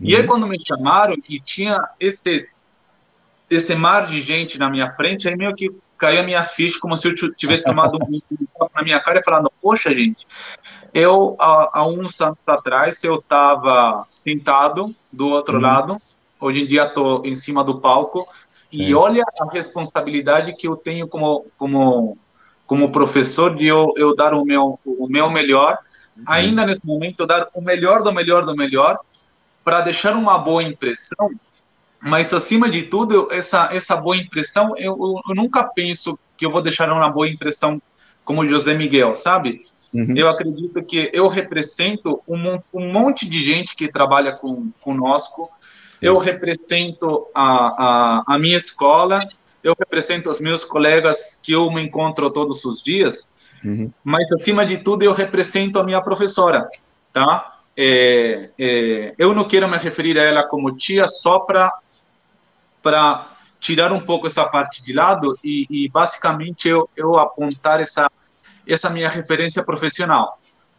Uhum. E aí, uhum. quando me chamaram, e tinha esse esse mar de gente na minha frente, aí meio que caiu a minha ficha, como se eu tivesse tomado um copo na minha cara e falando, poxa, gente, eu, há, há uns anos atrás, eu estava sentado do outro uhum. lado, hoje em dia estou em cima do palco, Sim. e olha a responsabilidade que eu tenho como, como, como professor de eu, eu dar o meu, o meu melhor, Sim. ainda nesse momento, dar o melhor do melhor do melhor, para deixar uma boa impressão mas acima de tudo, essa essa boa impressão, eu, eu nunca penso que eu vou deixar uma boa impressão como José Miguel, sabe? Uhum. Eu acredito que eu represento um, um monte de gente que trabalha com conosco eu represento a, a, a minha escola, eu represento os meus colegas que eu me encontro todos os dias, uhum. mas acima de tudo eu represento a minha professora, tá? É, é, eu não quero me referir a ela como tia só para para tirar um pouco essa parte de lado e, e basicamente eu, eu apontar essa essa minha referência profissional,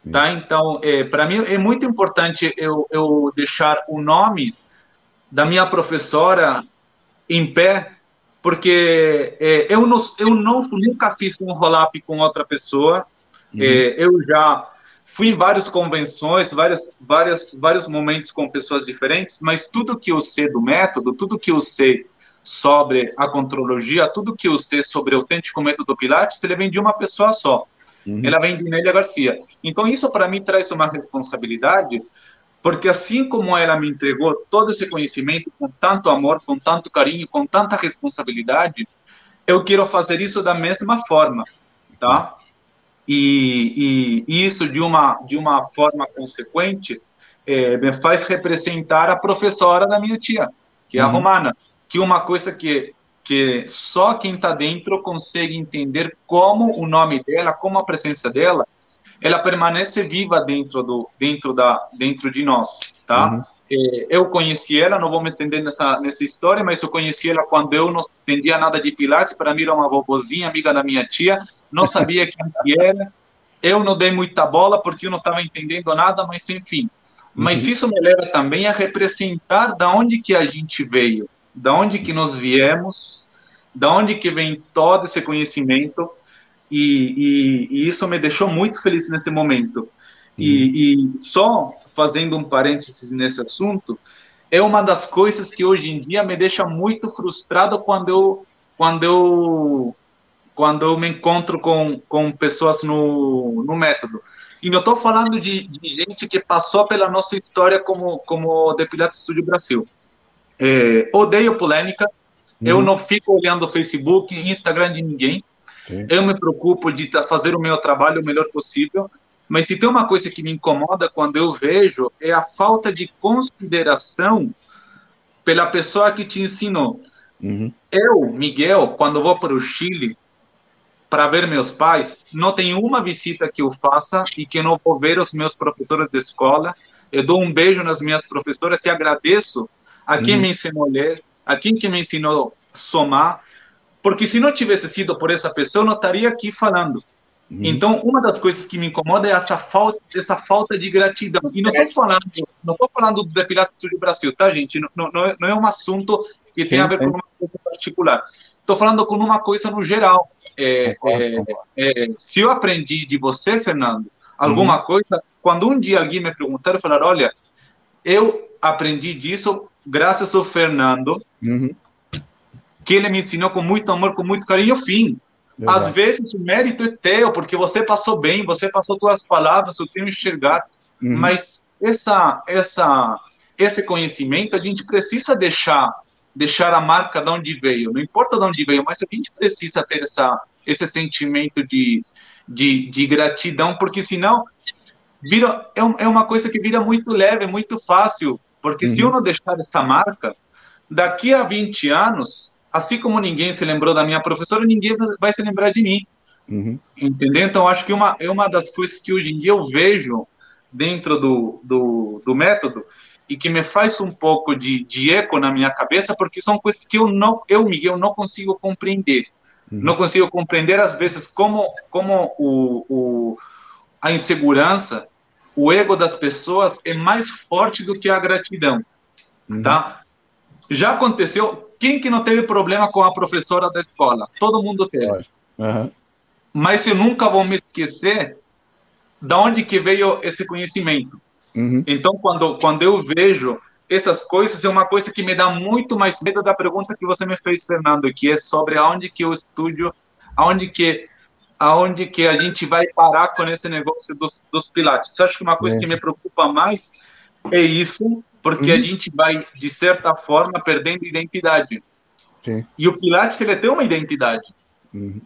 tá? Então, é, para mim é muito importante eu, eu deixar o nome da minha professora em pé, porque é, eu, não, eu não, nunca fiz um roll-up com outra pessoa, uhum. é, eu já fui em várias convenções, várias, várias, vários momentos com pessoas diferentes, mas tudo que eu sei do método, tudo que eu sei sobre a contrologia, tudo que eu sei sobre o autêntico método Pilates, ele vem de uma pessoa só. Uhum. Ela vem de Nélia Garcia. Então, isso para mim traz uma responsabilidade, porque assim como ela me entregou todo esse conhecimento com tanto amor, com tanto carinho, com tanta responsabilidade, eu quero fazer isso da mesma forma, tá? E, e, isso de uma de uma forma consequente é, me faz representar a professora da minha tia, que é a uhum. romana, que uma coisa que que só quem está dentro consegue entender como o nome dela, como a presença dela ela permanece viva dentro do dentro da dentro de nós, tá? Uhum. É, eu conheci ela, não vou me estender nessa nessa história, mas eu conheci ela quando eu não entendia nada de pilates, para mim era uma vovozinha, amiga da minha tia, não sabia quem que era. Eu não dei muita bola porque eu não estava entendendo nada, mas enfim. Mas uhum. isso me leva também a representar da onde que a gente veio, da onde que nós viemos, da onde que vem todo esse conhecimento e, e, e, isso me deixou muito feliz nesse momento. E, uhum. e, só fazendo um parênteses nesse assunto, é uma das coisas que hoje em dia me deixa muito frustrado quando eu quando eu quando eu me encontro com, com pessoas no, no método. E não estou falando de, de, gente que passou pela nossa história como como The Pilates Studio Brasil. É, odeio polêmica. Uhum. Eu não fico olhando o Facebook, Instagram de ninguém. Sim. Eu me preocupo de fazer o meu trabalho o melhor possível, mas se tem uma coisa que me incomoda quando eu vejo é a falta de consideração pela pessoa que te ensinou. Uhum. Eu, Miguel, quando vou para o Chile para ver meus pais, não tem uma visita que eu faça e que não vou ver os meus professores de escola. Eu dou um beijo nas minhas professoras e agradeço a quem uhum. me ensinou a ler, a quem que me ensinou a somar, porque se não tivesse sido por essa pessoa, eu não estaria aqui falando. Uhum. Então, uma das coisas que me incomoda é essa falta, essa falta de gratidão. E não estou falando, não estou falando do Depilato do Brasil, tá, gente? Não, não, não, é um assunto que Sim, tem a ver com uma coisa particular. Estou falando com uma coisa no geral. É, é, é, se eu aprendi de você, Fernando, alguma uhum. coisa, quando um dia alguém me perguntar, eu falar, olha, eu aprendi disso graças ao Fernando, uhum que ele me ensinou com muito amor, com muito carinho, fim. Exato. Às vezes o mérito é teu, porque você passou bem, você passou suas palavras, eu tenho enxergado. Uhum. Mas essa, essa, esse conhecimento a gente precisa deixar, deixar a marca de onde veio. Não importa de onde veio, mas a gente precisa ter essa, esse sentimento de, de, de gratidão, porque senão vira, é, é uma coisa que vira muito leve, muito fácil. Porque uhum. se eu não deixar essa marca, daqui a 20 anos, assim como ninguém se lembrou da minha professora, ninguém vai se lembrar de mim. Uhum. Entendeu? Então, acho que uma, é uma das coisas que hoje em dia eu vejo dentro do, do, do método e que me faz um pouco de, de eco na minha cabeça, porque são coisas que eu, não, eu Miguel, não consigo compreender. Uhum. Não consigo compreender, às vezes, como, como o, o, a insegurança, o ego das pessoas é mais forte do que a gratidão. Uhum. Tá? Já aconteceu, quem que não teve problema com a professora da escola? Todo mundo teve. Uhum. Mas eu nunca vou me esquecer da onde que veio esse conhecimento. Uhum. Então, quando, quando eu vejo essas coisas, é uma coisa que me dá muito mais medo da pergunta que você me fez, Fernando, que é sobre aonde que eu estudo, aonde que aonde que a gente vai parar com esse negócio dos, dos pilates. Eu acho que uma coisa é. que me preocupa mais é isso, porque uhum. a gente vai, de certa forma, perdendo identidade. Sim. E o Pilates, ele tem uma identidade. Uhum.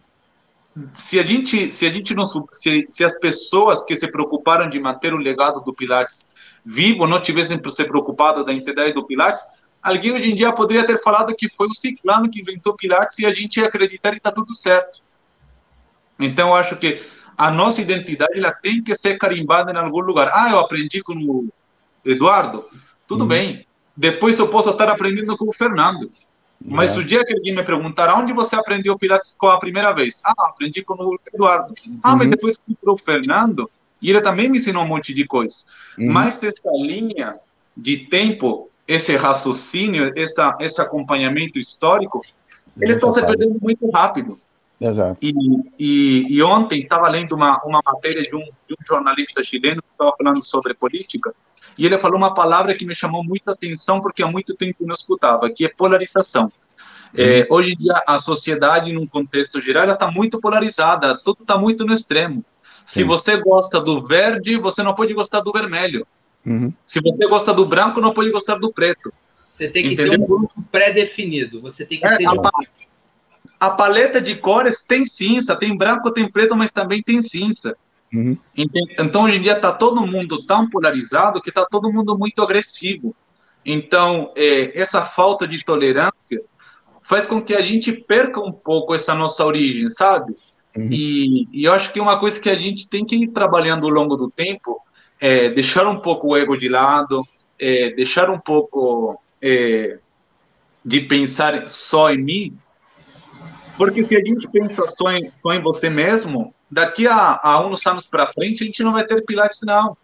Se a gente, se a gente não, se, se as pessoas que se preocuparam de manter o legado do Pilates vivo não tivessem se preocupado da identidade do Pilates, alguém hoje em dia poderia ter falado que foi o ciclano que inventou Pilates e a gente ia acreditar e está tudo certo. Então, eu acho que a nossa identidade ela tem que ser carimbada em algum lugar. Ah, eu aprendi com o Eduardo? Tudo uhum. bem. Depois eu posso estar aprendendo com o Fernando. Mas é. o dia que alguém me perguntar onde você aprendeu Pilates com a primeira vez? Ah, aprendi com o Eduardo. Ah, mas uhum. depois fui para o Fernando e ele também me ensinou um monte de coisas. Uhum. Mas essa linha de tempo, esse raciocínio, essa, esse acompanhamento histórico, ele está se perdendo muito rápido. Exato. E, e, e ontem estava lendo uma, uma matéria de um, de um jornalista chileno que estava falando sobre política, e ele falou uma palavra que me chamou muita atenção, porque há muito tempo eu não escutava, que é polarização. É, uhum. hoje em dia, a sociedade, num contexto geral, está muito polarizada, tudo está muito no extremo. Se Sim. você gosta do verde, você não pode gostar do vermelho. Uhum. Se você gosta do branco, não pode gostar do preto. Você tem que Entendeu? ter um grupo pré-definido. Você tem que é, ser. A, a, paleta de cores tem cinza, tem branco, tem preto, mas também tem cinza. Uhum. Então, hoje em dia, está todo mundo tão polarizado que está todo mundo muito agressivo. Então, é, essa falta de tolerância faz com que a gente perca um pouco essa nossa origem, sabe? Uhum. E, e, eu acho que uma coisa que a gente tem que ir trabalhando ao longo do tempo é deixar um pouco o ego de lado, é deixar um pouco é, de pensar só em mim, porque se a gente pensa só em, só em você mesmo, daqui a, a uns anos para frente a gente não vai ter Pilates, não.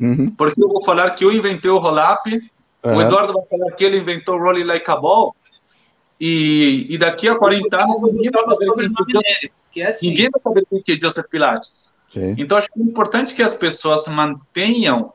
Uhum. Porque eu vou falar que eu inventei o roll-up, uhum. o Eduardo vai falar que ele inventou o rolling like a ball, e, e daqui a 40 anos ninguém vai saber que é assim. Ninguém vai saber o que é Joseph Pilates. Sim. Então, acho que é importante que as pessoas mantenham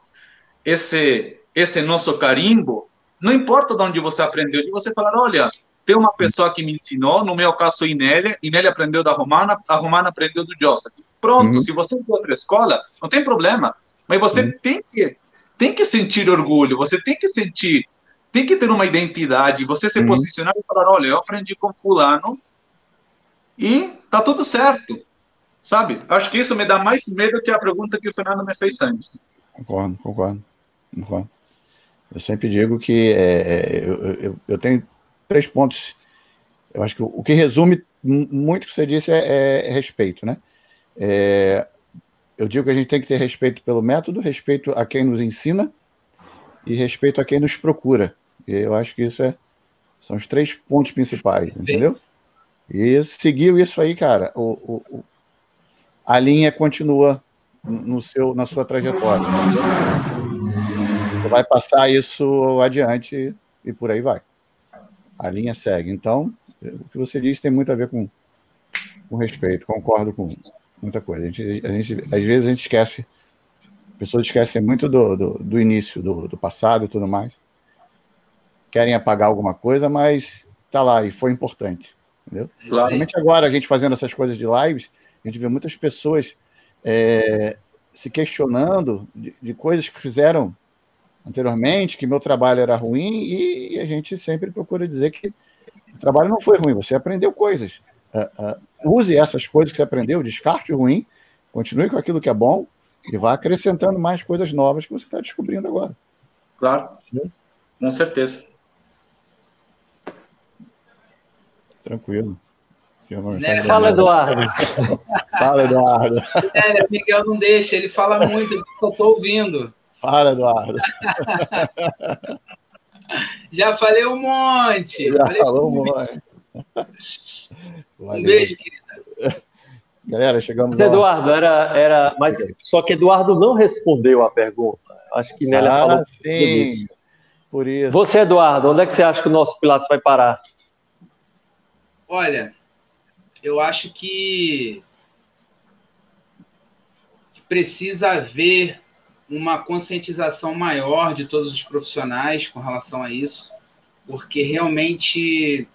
esse, esse nosso carimbo, não importa de onde você aprendeu, de você falar, olha, tem uma pessoa que me ensinou, no meu caso, Inélia, Inélia aprendeu da Romana, a Romana aprendeu do Joseph. Pronto, uhum. se você for outra escola, não tem problema, mas você uhum. tem, que, tem que sentir orgulho, você tem que sentir, tem que ter uma identidade, você se uhum. posicionar e falar, olha, eu aprendi com fulano, e tá tudo certo, sabe? Acho que isso me dá mais medo que a pergunta que o Fernando me fez antes. Concordo, concordo, concordo. Eu sempre digo que é, é eu, eu, eu, tenho três pontos. Eu acho que o, que resume muito o que você disse é, é respeito, né? É, eu digo que a gente tem que ter respeito pelo método, respeito a quem nos ensina e respeito a quem nos procura. E eu acho que isso é, são os três pontos principais, entendeu? E seguiu isso aí, cara. O, o, a linha continua no seu, na sua trajetória. Você vai passar isso adiante e por aí vai. A linha segue. Então, o que você diz tem muito a ver com, com respeito. Concordo com muita coisa. A gente, a gente, às vezes a gente esquece, pessoas esquecem muito do, do, do início, do, do passado e tudo mais. Querem apagar alguma coisa, mas tá lá e foi importante. Entendeu? Claro. Principalmente agora, a gente fazendo essas coisas de lives, a gente vê muitas pessoas é, se questionando de, de, coisas que fizeram anteriormente, que meu trabalho era ruim, e, a gente sempre procura dizer que o trabalho não foi ruim, você aprendeu coisas. Uh, uh, use essas coisas que você aprendeu, descarte o ruim, continue com aquilo que é bom e vá acrescentando mais coisas novas que você está descobrindo agora. Claro, Entendeu? com certeza. Tranquilo. Né? Fala, Eduardo. fala, Eduardo. É, Miguel não deixa, ele fala muito, eu só estou ouvindo. Fala, Eduardo. Já falei um monte. Já falei falou um monte. Um beijo, querida. Galera, chegamos. Mas, Eduardo, era, era. Mas só que Eduardo não respondeu a pergunta. Acho que Nélia ah, falou. Sim. Por isso. Você, Eduardo, onde é que você acha que o nosso Pilates vai parar? Olha, eu acho que precisa haver uma conscientização maior de todos os profissionais com relação a isso, porque realmente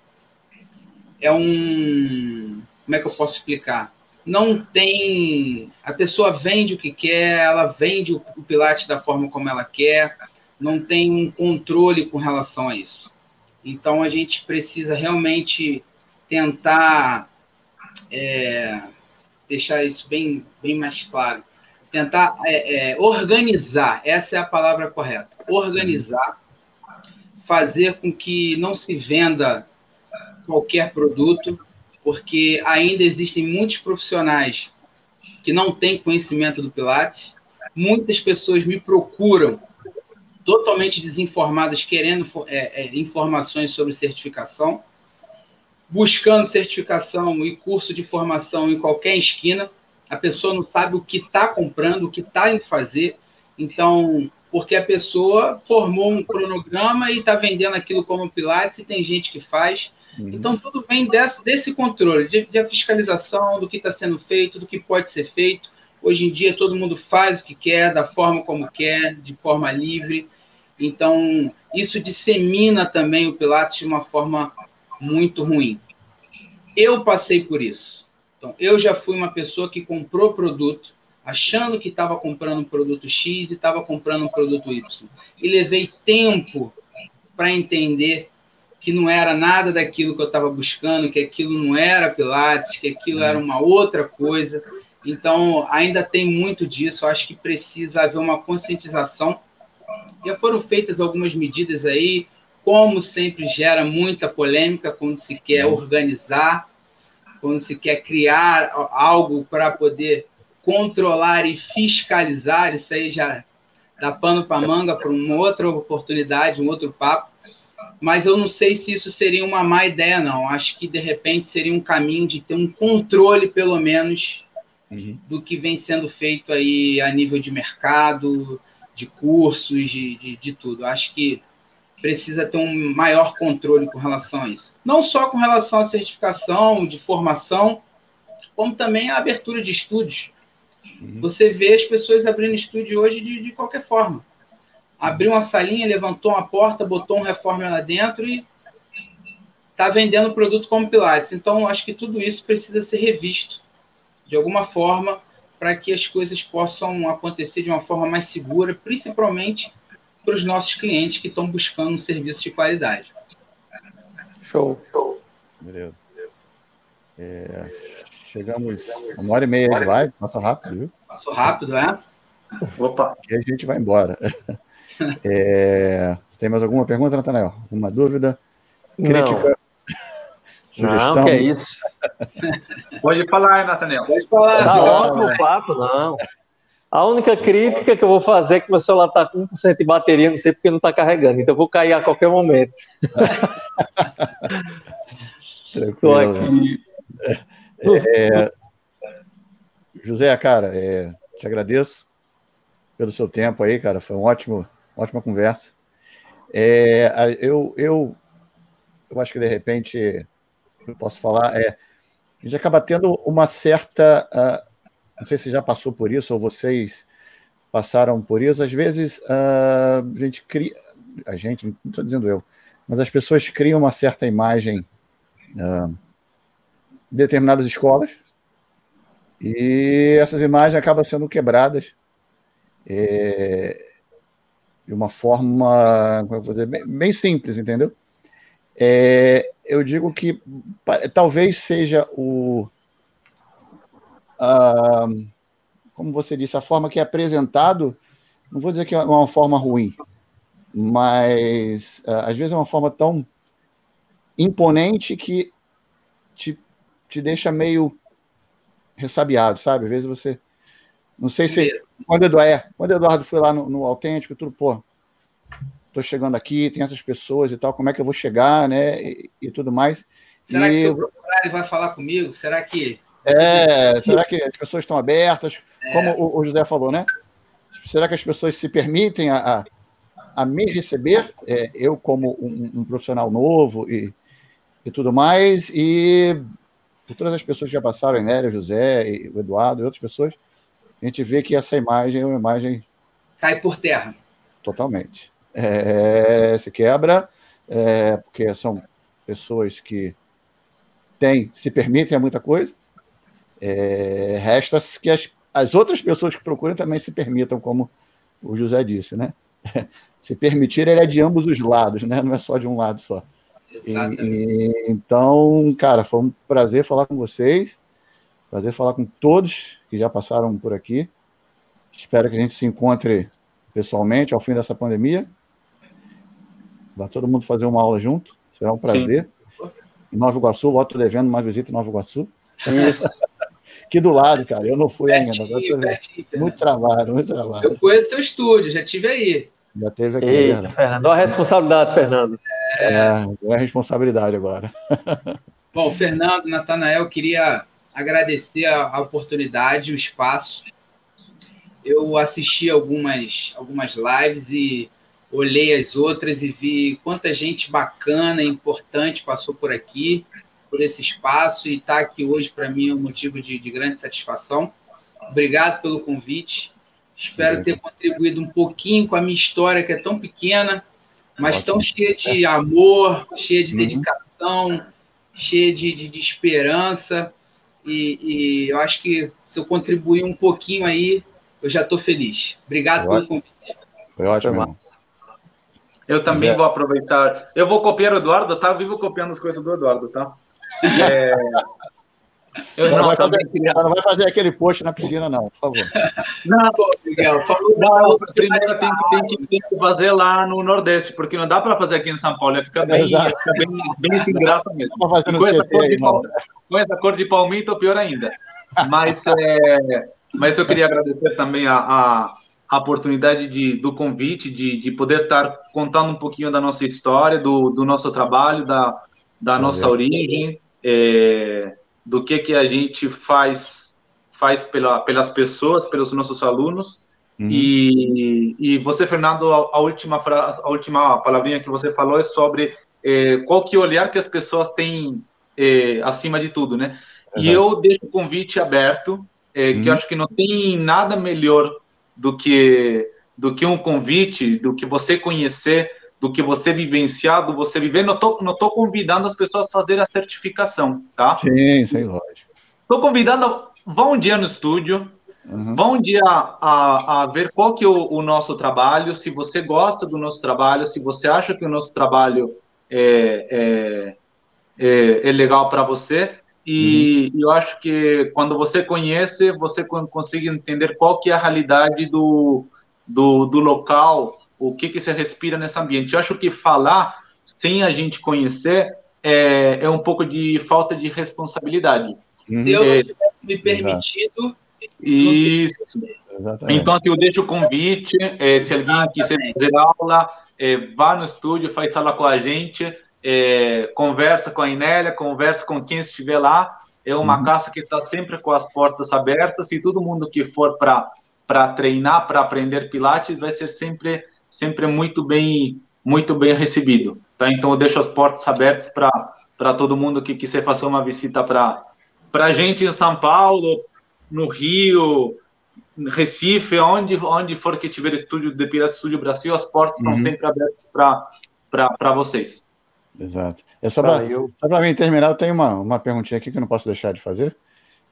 é um. Como é que eu posso explicar? Não tem. A pessoa vende o que quer, ela vende o Pilates da forma como ela quer, não tem um controle com relação a isso. Então a gente precisa realmente tentar é, deixar isso bem, bem mais claro. Tentar é, é, organizar, essa é a palavra correta. Organizar, fazer com que não se venda qualquer produto, porque ainda existem muitos profissionais que não têm conhecimento do Pilates. Muitas pessoas me procuram totalmente desinformadas, querendo é, é, informações sobre certificação, buscando certificação e curso de formação em qualquer esquina. A pessoa não sabe o que está comprando, o que está indo fazer. Então, porque a pessoa formou um cronograma e está vendendo aquilo como Pilates, e tem gente que faz. Uhum. Então, tudo vem desse, desse controle, de, de fiscalização do que está sendo feito, do que pode ser feito. Hoje em dia, todo mundo faz o que quer, da forma como quer, de forma livre. Então, isso dissemina também o Pilates de uma forma muito ruim. Eu passei por isso. Então, eu já fui uma pessoa que comprou produto achando que estava comprando um produto X e estava comprando um produto Y. E levei tempo para entender que não era nada daquilo que eu estava buscando, que aquilo não era Pilates, que aquilo era uma outra coisa. Então, ainda tem muito disso. Acho que precisa haver uma conscientização. Já foram feitas algumas medidas aí, como sempre gera muita polêmica quando se quer organizar, quando se quer criar algo para poder controlar e fiscalizar, isso aí já dá pano para manga para uma outra oportunidade, um outro papo. Mas eu não sei se isso seria uma má ideia, não. Acho que de repente seria um caminho de ter um controle, pelo menos, uhum. do que vem sendo feito aí a nível de mercado, de cursos, de, de, de tudo. Acho que precisa ter um maior controle com relação a isso. Não só com relação à certificação, de formação, como também a abertura de estúdios. Uhum. Você vê as pessoas abrindo estúdio hoje de, de qualquer forma. Abriu uma salinha, levantou uma porta, botou um reforma lá dentro e está vendendo produto como Pilates. Então, acho que tudo isso precisa ser revisto de alguma forma para que as coisas possam acontecer de uma forma mais segura, principalmente para os nossos clientes que estão buscando um serviço de qualidade. Show. Show. Beleza. É, Chegamos a uma hora e meia de live, passa rápido, viu? Passou rápido, é? Opa! E a gente vai embora. É... Você tem mais alguma pergunta, Natanael? Alguma dúvida? Crítica? Não. Sugestão? Não, que é isso. Pode falar, Natanael. Pode falar. Tá ótimo o papo, não. A única crítica que eu vou fazer é que meu celular está com 1% de bateria, não sei porque não está carregando, então eu vou cair a qualquer momento. Estou aqui. É, José, cara, é, te agradeço pelo seu tempo aí, cara. Foi uma ótimo, ótima conversa. É, eu, eu, eu acho que de repente eu posso falar. É, a gente acaba tendo uma certa. Não sei se já passou por isso ou vocês passaram por isso. Às vezes uh, a gente cria. A gente, não estou dizendo eu, mas as pessoas criam uma certa imagem. Uh, determinadas escolas e essas imagens acabam sendo quebradas é, de uma forma como eu vou dizer, bem, bem simples, entendeu? É, eu digo que talvez seja o como você disse, a forma que é apresentado, não vou dizer que é uma forma ruim, mas às vezes é uma forma tão imponente que te te deixa meio ressabiado, sabe? Às vezes você. Não sei se. Quando, Eduardo, é, quando o Eduardo foi lá no, no Autêntico, tudo, pô, tô chegando aqui, tem essas pessoas e tal, como é que eu vou chegar, né? E, e tudo mais. Será e... que procurar ele vai falar comigo? Será que. É, será que as pessoas estão abertas? É. Como o, José falou, né? Será que as pessoas se permitem a, a, me receber? É, eu, como um, um profissional novo e, e tudo mais, e por todas as pessoas que já passaram, Enélia, José, o Eduardo e outras pessoas, a gente vê que essa imagem é uma imagem. Cai por terra. Totalmente. É, se quebra, é, porque são pessoas que têm, se permitem a muita coisa. É, resta que as, as outras pessoas que procuram também se permitam, como o José disse, né? Se permitir, ele é de ambos os lados, né? Não é só de um lado só. E, e, então, cara, foi um prazer falar com vocês. Prazer falar com todos que já passaram por aqui. Espero que a gente se encontre pessoalmente ao fim dessa pandemia. Vai todo mundo fazer uma aula junto, será um prazer. Sim. Em Nova Iguaçu, logo devendo uma visita em Nova Iguaçu. Isso. Aqui do lado, cara. Eu não fui pertinho, ainda. Pertinho, muito trabalho, muito trabalho. Eu conheço seu estúdio, já tive aí. Já teve aqui. Eita, Fernando, olha a responsabilidade, Fernando. É, é, é a responsabilidade agora. Bom, Fernando, Natanael, queria agradecer a, a oportunidade, o espaço. Eu assisti algumas, algumas lives e olhei as outras e vi quanta gente bacana e importante passou por aqui por esse espaço e estar tá aqui hoje para mim é um motivo de, de, grande satisfação. Obrigado pelo convite. Espero ter contribuído um pouquinho com a minha história, que é tão pequena, mas Ótimo. tão cheia de amor, cheia de uhum. dedicação, cheia de, de, de esperança. E, e, eu acho que se eu contribuir um pouquinho aí, eu já estou feliz. Obrigado Foi pelo ótimo. convite. Foi ótimo. Eu também vou aproveitar. Eu vou copiar o Eduardo, tá? Eu vivo copiando as coisas do Eduardo, tá? É... Eu não, não, vai fazer, não vai fazer aquele post na piscina, não, por favor. Não, Miguel, não, primeiro tem, que, tem que fazer lá no Nordeste, porque não dá para fazer aqui em São Paulo, fica bem, fica bem, bem sem graça mesmo. Com essa, cor de, com essa cor de palmito, pior ainda. Mas, é, mas eu queria agradecer também a, a, a oportunidade de, do convite, de, de poder estar contando um pouquinho da nossa história, do, do nosso trabalho, da, da nossa origem, é, do que que a gente faz faz pela, pelas pessoas, pelos nossos alunos. Uhum. E, e você, Fernando, a, a, última a última palavrinha que você falou é sobre é, qual que é olhar que as pessoas têm é, acima de tudo, né? Exato. E eu deixo o convite aberto, é, uhum. que eu acho que não tem nada melhor do que do que um convite, do que você conhecer do que você vivenciar, do você viver. Não estou não tô convidando as pessoas a fazer a certificação, tá? Sim, sim, lógico. Estou convidando, vá um dia no estúdio, uhum. vá um dia a, a ver qual que é o, o, nosso trabalho, se você gosta do nosso trabalho, se você acha que o nosso trabalho é, é, é, é legal para você. E uhum. eu acho que quando você conhece, você consegue entender qual que é a realidade do, do, do local, o que, que se respira nesse ambiente. Eu acho que falar sem a gente conhecer é, é um pouco de falta de responsabilidade. Uhum. Se eu é, me permitido. Isso. Exatamente. Então, se eu deixo o convite, é, se alguém quiser fazer aula, é, vá no estúdio, faz aula com a gente, é, conversa com a Inélia, conversa com quem estiver lá. É uma uhum. casa que está sempre com as portas abertas e todo mundo que for para treinar, para aprender Pilates, vai ser sempre sempre é muito bem muito bem recebido. Tá? Então eu deixo as portas abertas para todo mundo que quiser fazer uma visita para a gente em São Paulo, no Rio, Recife, onde, onde for que tiver estúdio de Pirata Estúdio Brasil, as portas uhum. estão sempre abertas para vocês. Exato. É só para eu... mim terminar, eu tenho uma, uma perguntinha aqui que eu não posso deixar de fazer,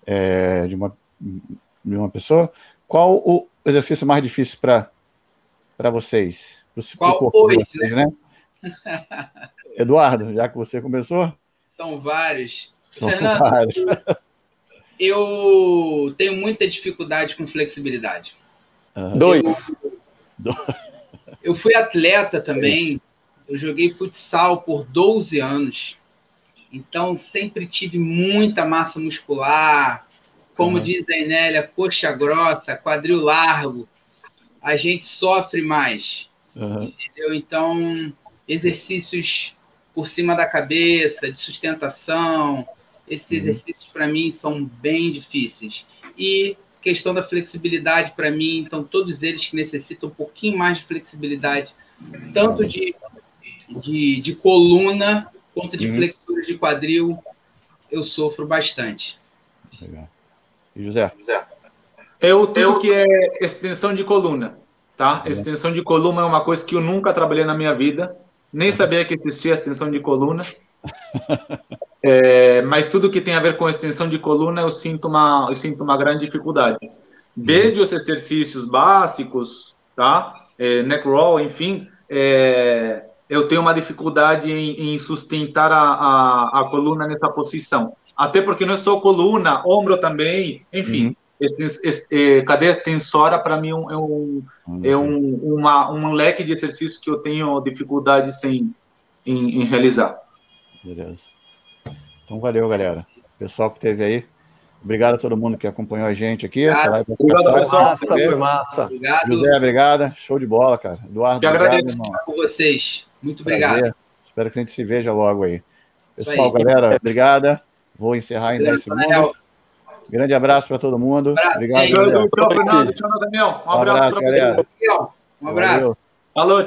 é, de, uma, de uma pessoa. Qual o exercício mais difícil para para vocês? Pro, Qual pro foi, vocês, né? Eduardo, já que você começou? São vários. São Fernando, vários. eu tenho muita dificuldade com flexibilidade. Uhum. Dois. Eu, eu fui atleta também. Eu joguei futsal por 12 anos. Então, sempre tive muita massa muscular. Como uhum. diz a Enélia, coxa grossa, quadril largo a gente sofre mais. Uhum. Entendeu? Então, exercícios por cima da cabeça, de sustentação, esses uhum. exercícios para mim são bem difíceis. E questão da flexibilidade para mim, então todos eles que necessitam um pouquinho mais de flexibilidade, tanto de, de, de coluna quanto de uhum. flexura de quadril, eu sofro bastante. Legal. E José? José. Eu tenho que é extensão de coluna, tá? É. Extensão de coluna é uma coisa que eu nunca trabalhei na minha vida, nem sabia que existia extensão de coluna. É, mas tudo que tem a ver com extensão de coluna eu sinto uma, eu sinto uma grande dificuldade. Desde os exercícios básicos, tá? É, neck roll, enfim, é, eu tenho uma dificuldade em, em sustentar a, a, a, coluna nessa posição. Até porque não é só coluna, ombro também, enfim. Uhum esse, cadeia extensora para mim é um, é um, uma, um leque de exercícios que eu tenho dificuldade sem, em, em realizar. Beleza. Então, valeu, galera. Pessoal que esteve aí. Obrigado a todo mundo que acompanhou a gente aqui. Essa live obrigado, pessoal. Massa, foi massa. Obrigado. José, obrigado. Show de bola, cara. Eduardo, Eu obrigado, agradeço irmão. por vocês. Muito obrigado. Prazer. Espero que a gente se veja logo aí. Pessoal, aí. galera, obrigada. Vou encerrar em 10 segundos. Grande abraço para todo mundo. Um Obrigado. Tchau, Fernando. Tchau, Daniel. Um abraço, galera. Um abraço. Falou.